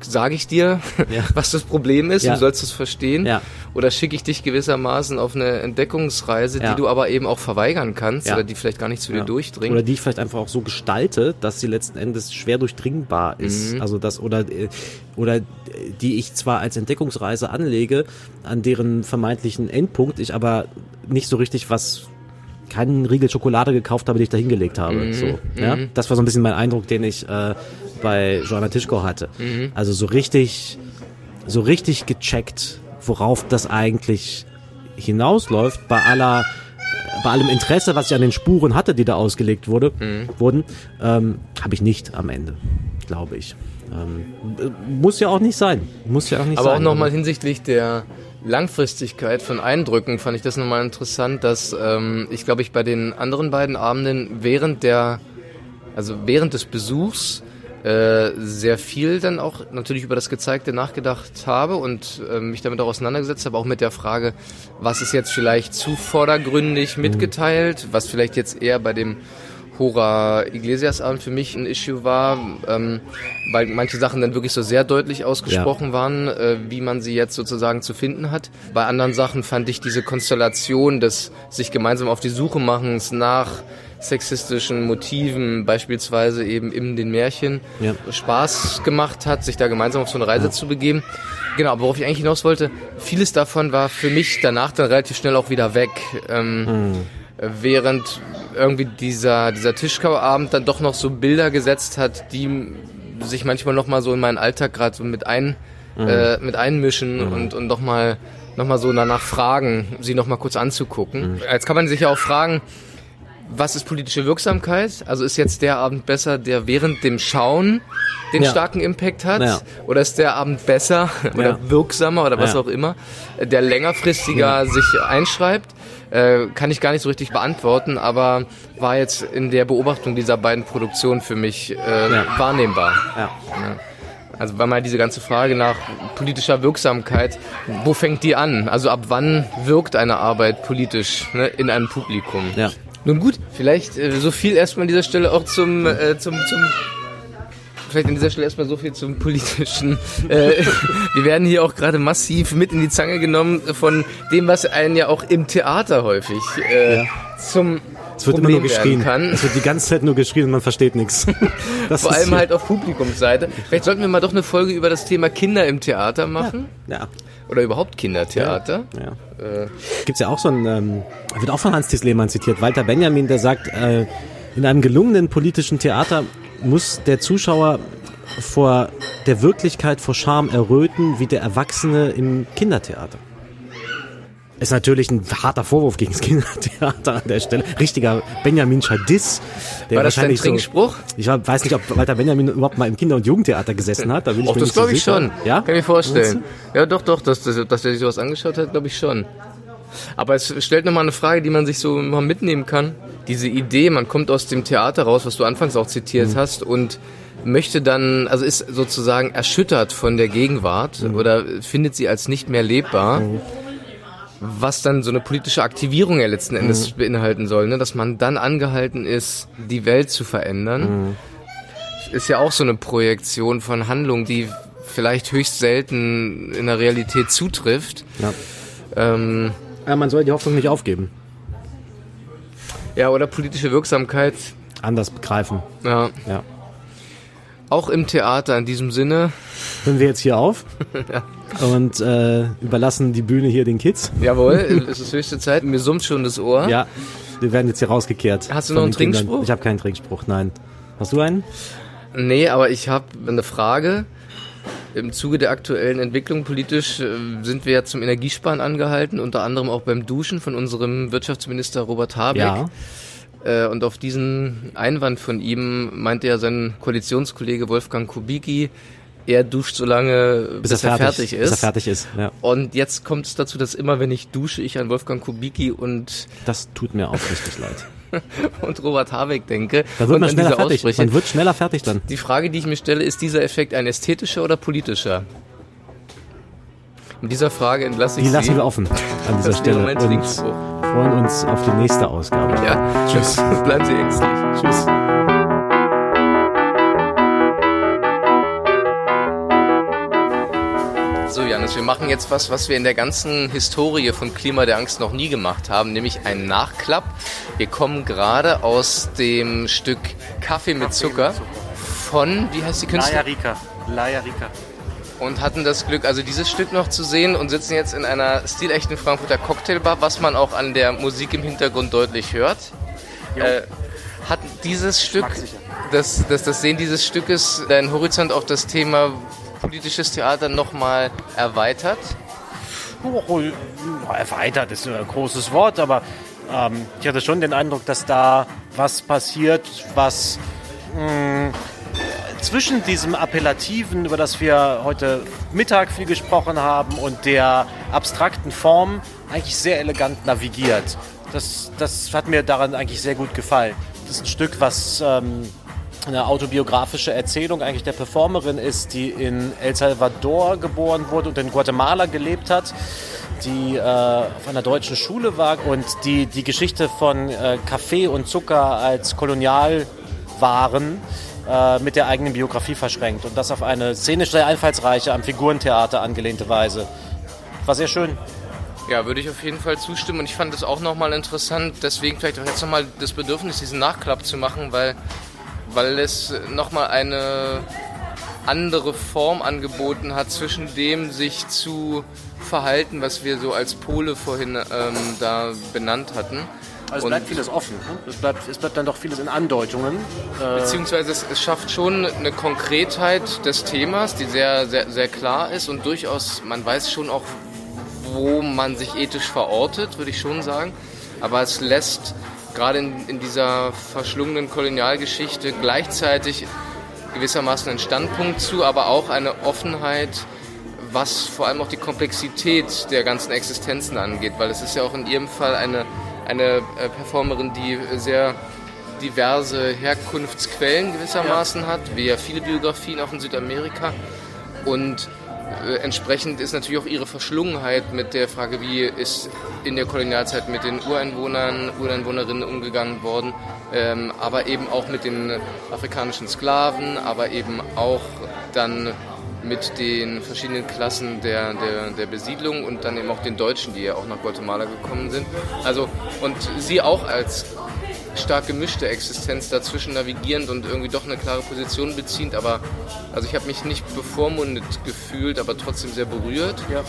sage ich dir, Ja. was das Problem ist, Ja. du sollst es verstehen. Ja. Oder schicke ich dich gewissermaßen auf eine Entdeckungsreise, die du aber eben auch verweigern kannst oder die vielleicht gar nicht zu dir durchdringt. Oder die ich vielleicht einfach auch so gestalte, dass sie letzten Endes schwer durchdringbar ist. Mhm. Also das oder äh, oder äh, die ich zwar als Entdeckungsreise anlege, an deren vermeintlichen Endpunkt ich aber nicht so richtig was keinen Riegel Schokolade gekauft habe, den ich da hingelegt habe. Mhm. So, ja? Das war so ein bisschen mein Eindruck, den ich äh, bei Joanna Tischko hatte. Mhm. Also so richtig, so richtig gecheckt, worauf das eigentlich hinausläuft, bei aller bei allem Interesse, was ich an den Spuren hatte, die da ausgelegt wurde, Mhm. wurden, ähm, habe ich nicht am Ende, glaube ich. Ähm, äh, muss ja auch nicht sein. Muss ja auch nicht Aber sein. auch nochmal hinsichtlich der Langfristigkeit von Eindrücken fand ich das nochmal interessant, dass ähm, ich glaube ich bei den anderen beiden Abenden während der, also während des Besuchs äh, sehr viel dann auch natürlich über das Gezeigte nachgedacht habe und äh, mich damit auch auseinandergesetzt habe, auch mit der Frage, was ist jetzt vielleicht zu vordergründig mitgeteilt, was vielleicht jetzt eher bei dem Hora Iglesias Abend für mich ein Issue war, ähm, weil manche Sachen dann wirklich so sehr deutlich ausgesprochen waren, äh, wie man sie jetzt sozusagen zu finden hat. Bei anderen Sachen fand ich diese Konstellation des sich gemeinsam auf die Suche machens nach sexistischen Motiven, beispielsweise eben in den Märchen, Ja. Spaß gemacht hat, sich da gemeinsam auf so eine Reise zu begeben. Genau, aber worauf ich eigentlich hinaus wollte, vieles davon war für mich danach dann relativ schnell auch wieder weg. Ähm, Während irgendwie dieser, dieser Tischkauabend dann doch noch so Bilder gesetzt hat, die sich manchmal nochmal so in meinen Alltag gerade so mit ein, äh, mit einmischen und, und nochmal noch mal so danach fragen, sie nochmal kurz anzugucken. Jetzt kann man sich ja auch fragen, was ist politische Wirksamkeit? Also ist jetzt der Abend besser, der während dem Schauen den Ja. starken Impact hat? Ja. Oder ist der Abend besser oder Ja. wirksamer oder was auch immer, der längerfristiger sich einschreibt? Äh, kann ich gar nicht so richtig beantworten, aber war jetzt in der Beobachtung dieser beiden Produktionen für mich äh, wahrnehmbar. Also weil mal diese ganze Frage nach politischer Wirksamkeit, wo fängt die an? Also ab wann wirkt eine Arbeit politisch ne, in einem Publikum? Ja. Nun gut, vielleicht äh, so viel erstmal an dieser Stelle auch zum, äh, zum, zum Vielleicht an dieser Stelle erstmal so viel zum politischen. Äh, wir werden hier auch gerade massiv mit in die Zange genommen von dem, was einen ja auch im Theater häufig äh, Ja. zum Es wird Problem immer nur geschrien. kann. Es wird die ganze Zeit nur geschrien und man versteht nichts. Das Vor allem hier- halt auf Publikumsseite. Vielleicht sollten wir mal doch eine Folge über das Thema Kinder im Theater machen. Ja. Oder überhaupt Kindertheater. ja. Äh, Gibt's ja auch so ein, ähm, wird auch von Hans-Thies Lehmann zitiert, Walter Benjamin, der sagt, äh, in einem gelungenen politischen Theater muss der Zuschauer vor der Wirklichkeit vor Scham erröten, wie der Erwachsene im Kindertheater. Ist natürlich ein harter Vorwurf gegen das Kindertheater an der Stelle. Richtiger Benjamin Diss. Der War das dein wahrscheinlich so, Trinkspruch? ich weiß nicht, ob Walter Benjamin überhaupt mal im Kinder- und Jugendtheater gesessen hat. Da bin ich mir das so glaube ich sicher. schon. Ja? Kann ich mir vorstellen. Ja, doch, doch, dass, dass, dass er sich sowas angeschaut hat, glaube ich schon. Aber es stellt nochmal eine Frage, die man sich so mal mitnehmen kann. Diese Idee, man kommt aus dem Theater raus, was du anfangs auch zitiert Mhm. hast, und möchte dann, also ist sozusagen erschüttert von der Gegenwart Mhm. oder findet sie als nicht mehr lebbar. Was dann so eine politische Aktivierung ja letzten Endes Mhm. beinhalten soll, ne? dass man dann angehalten ist, die Welt zu verändern Mhm. ist ja auch so eine Projektion von Handlung, die vielleicht höchst selten in der Realität zutrifft. Ja. Ähm, ja, man soll die Hoffnung nicht aufgeben. ja, oder politische Wirksamkeit. Anders begreifen. Ja, Ja. Auch im Theater in diesem Sinne. Hören wir jetzt hier auf und äh, überlassen die Bühne hier den Kids. Jawohl, es ist höchste Zeit. Mir summt schon das Ohr. Ja, wir werden jetzt hier rausgekehrt. Hast du noch einen den Kindern. Trinkspruch? Ich habe keinen Trinkspruch, nein. Hast du einen? Nee, aber ich habe eine Frage. Im Zuge der aktuellen Entwicklung politisch äh, sind wir ja zum Energiesparen angehalten, unter anderem auch beim Duschen von unserem Wirtschaftsminister Robert Habeck. Ja. Äh, Und auf diesen Einwand von ihm meinte ja sein Koalitionskollege Wolfgang Kubicki, er duscht so lange, bis, er fertig ist. Bis er fertig ist, ja. Und jetzt kommt es dazu, dass immer, wenn ich dusche, ich an Wolfgang Kubicki und, Das tut mir auch richtig leid. und Robert Habeck denke. Da wird man an schneller fertig. Aussprüche. Man wird schneller fertig dann. Die Frage, die ich mir stelle, ist dieser Effekt ein ästhetischer oder politischer? Mit dieser Frage entlasse ich Die lassen Sie. wir offen an dieser Stelle mein und. Freuen uns auf die nächste Ausgabe. Ja, tschüss. Bleiben Sie ängstlich. Tschüss. Johannes. Wir machen jetzt was, was wir in der ganzen Historie von Klima der Angst noch nie gemacht haben, nämlich einen Nachklapp. Wir kommen gerade aus dem Stück Kaffee mit Zucker von, wie heißt die Künstlerin? Laia Rika. Laia Rika. Und hatten das Glück, also dieses Stück noch zu sehen und sitzen jetzt in einer stilechten Frankfurter Cocktailbar, was man auch an der Musik im Hintergrund deutlich hört. Äh, hat dieses Stück, das, das, das Sehen dieses Stückes, deinen Horizont auf das Thema politisches Theater nochmal erweitert? Erweitert ist ein großes Wort, aber ähm, ich hatte schon den Eindruck, dass da was passiert, was mh, zwischen diesem Appellativen, über das wir heute Mittag viel gesprochen haben, und der abstrakten Form eigentlich sehr elegant navigiert. Das, das hat mir daran eigentlich sehr gut gefallen. Das ist ein Stück, was ähm, eine autobiografische Erzählung eigentlich der Performerin ist, die in El Salvador geboren wurde und in Guatemala gelebt hat, die äh, auf einer deutschen Schule war und die die Geschichte von äh, Kaffee und Zucker als Kolonialwaren äh, mit der eigenen Biografie verschränkt und das auf eine szenisch sehr einfallsreiche, am Figurentheater angelehnte Weise. War sehr schön. Ja, würde ich auf jeden Fall zustimmen und ich fand es auch nochmal interessant, deswegen vielleicht auch jetzt nochmal das Bedürfnis, diesen Nachklapp zu machen, weil, weil es nochmal eine andere Form angeboten hat, zwischen dem sich zu verhalten, was wir so als Pole vorhin ähm, da benannt hatten. Also es Und- bleibt vieles offen. Ne? Es, bleibt, es bleibt dann doch vieles in Andeutungen. Äh, Beziehungsweise es, es schafft schon eine Konkretheit des Themas, die sehr, sehr, sehr klar ist und durchaus, man weiß schon auch, wo man sich ethisch verortet, würde ich schon sagen. Aber es lässt gerade in, in dieser verschlungenen Kolonialgeschichte gleichzeitig gewissermaßen einen Standpunkt zu, aber auch eine Offenheit, was vor allem auch die Komplexität der ganzen Existenzen angeht, weil es ist ja auch in ihrem Fall eine, eine äh, Performerin, die sehr diverse Herkunftsquellen gewissermaßen hat, wie ja viele Biografien auch in Südamerika. Und äh, entsprechend ist natürlich auch ihre Verschlungenheit mit der Frage, wie ist in der Kolonialzeit mit den Ureinwohnern, Ureinwohnerinnen umgegangen worden, ähm, aber eben auch mit den afrikanischen Sklaven, aber eben auch dann mit den verschiedenen Klassen der, der, der Besiedlung und dann eben auch den Deutschen, die ja auch nach Guatemala gekommen sind. Also, und sie auch als stark gemischte Existenz dazwischen navigierend und irgendwie doch eine klare Position beziehend, aber also ich habe mich nicht bevormundet gefühlt, aber trotzdem sehr berührt. Ja.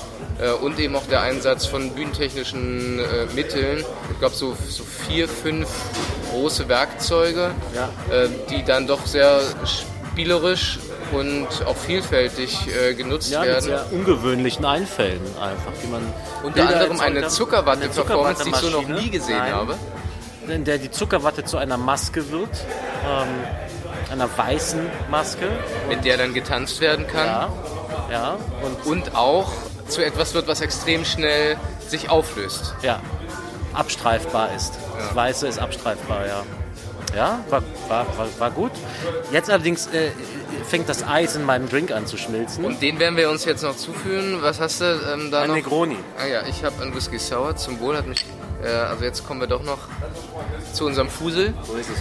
Äh, und eben auch der Einsatz von bühnentechnischen äh, Mitteln. Ich glaube so, so vier, fünf große Werkzeuge, Ja. äh, die dann doch sehr spielerisch und auch vielfältig äh, genutzt ja, mit werden. sehr ungewöhnlichen Einfällen einfach, die man Unter anderem eine. Zuckerwatte-Performance, die ich so noch nie gesehen Nein. habe. in der die Zuckerwatte zu einer Maske wird, ähm, einer weißen Maske. mit der dann getanzt werden kann. Ja, ja, und Und auch zu etwas wird, was extrem schnell sich auflöst. ja, abstreifbar ist. Das Weiße ist abstreifbar, ja. Ja, war, war, war, war gut. Jetzt allerdings äh, fängt das Eis in meinem Drink an zu schmilzen. Und den werden wir uns jetzt noch zuführen. Was hast du ähm, da Ein noch? Negroni. Ah ja, ich habe einen Whisky Sour. Zum Wohl hat mich... Äh, also jetzt kommen wir doch noch zu unserem Fusel. So ist es.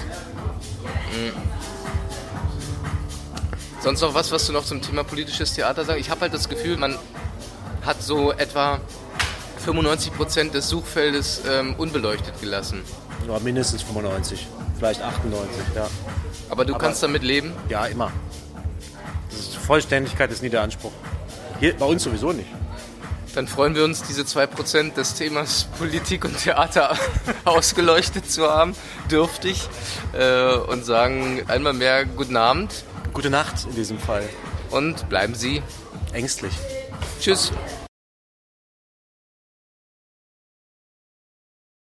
Sonst noch was, was du noch zum Thema politisches Theater sagst? Ich habe halt das Gefühl, man hat so etwa 95% des Suchfeldes ähm, unbeleuchtet gelassen. Ja, mindestens 95, vielleicht 98, ja. Aber du kannst damit leben. Ja, immer. Ist, Vollständigkeit ist nie der Anspruch. Hier, bei uns sowieso nicht. Dann freuen wir uns, diese 2% des Themas Politik und Theater ausgeleuchtet zu haben, dürftig. Äh, und sagen einmal mehr guten Abend Gute Nacht in diesem Fall. und bleiben Sie Ängstlich. Tschüss.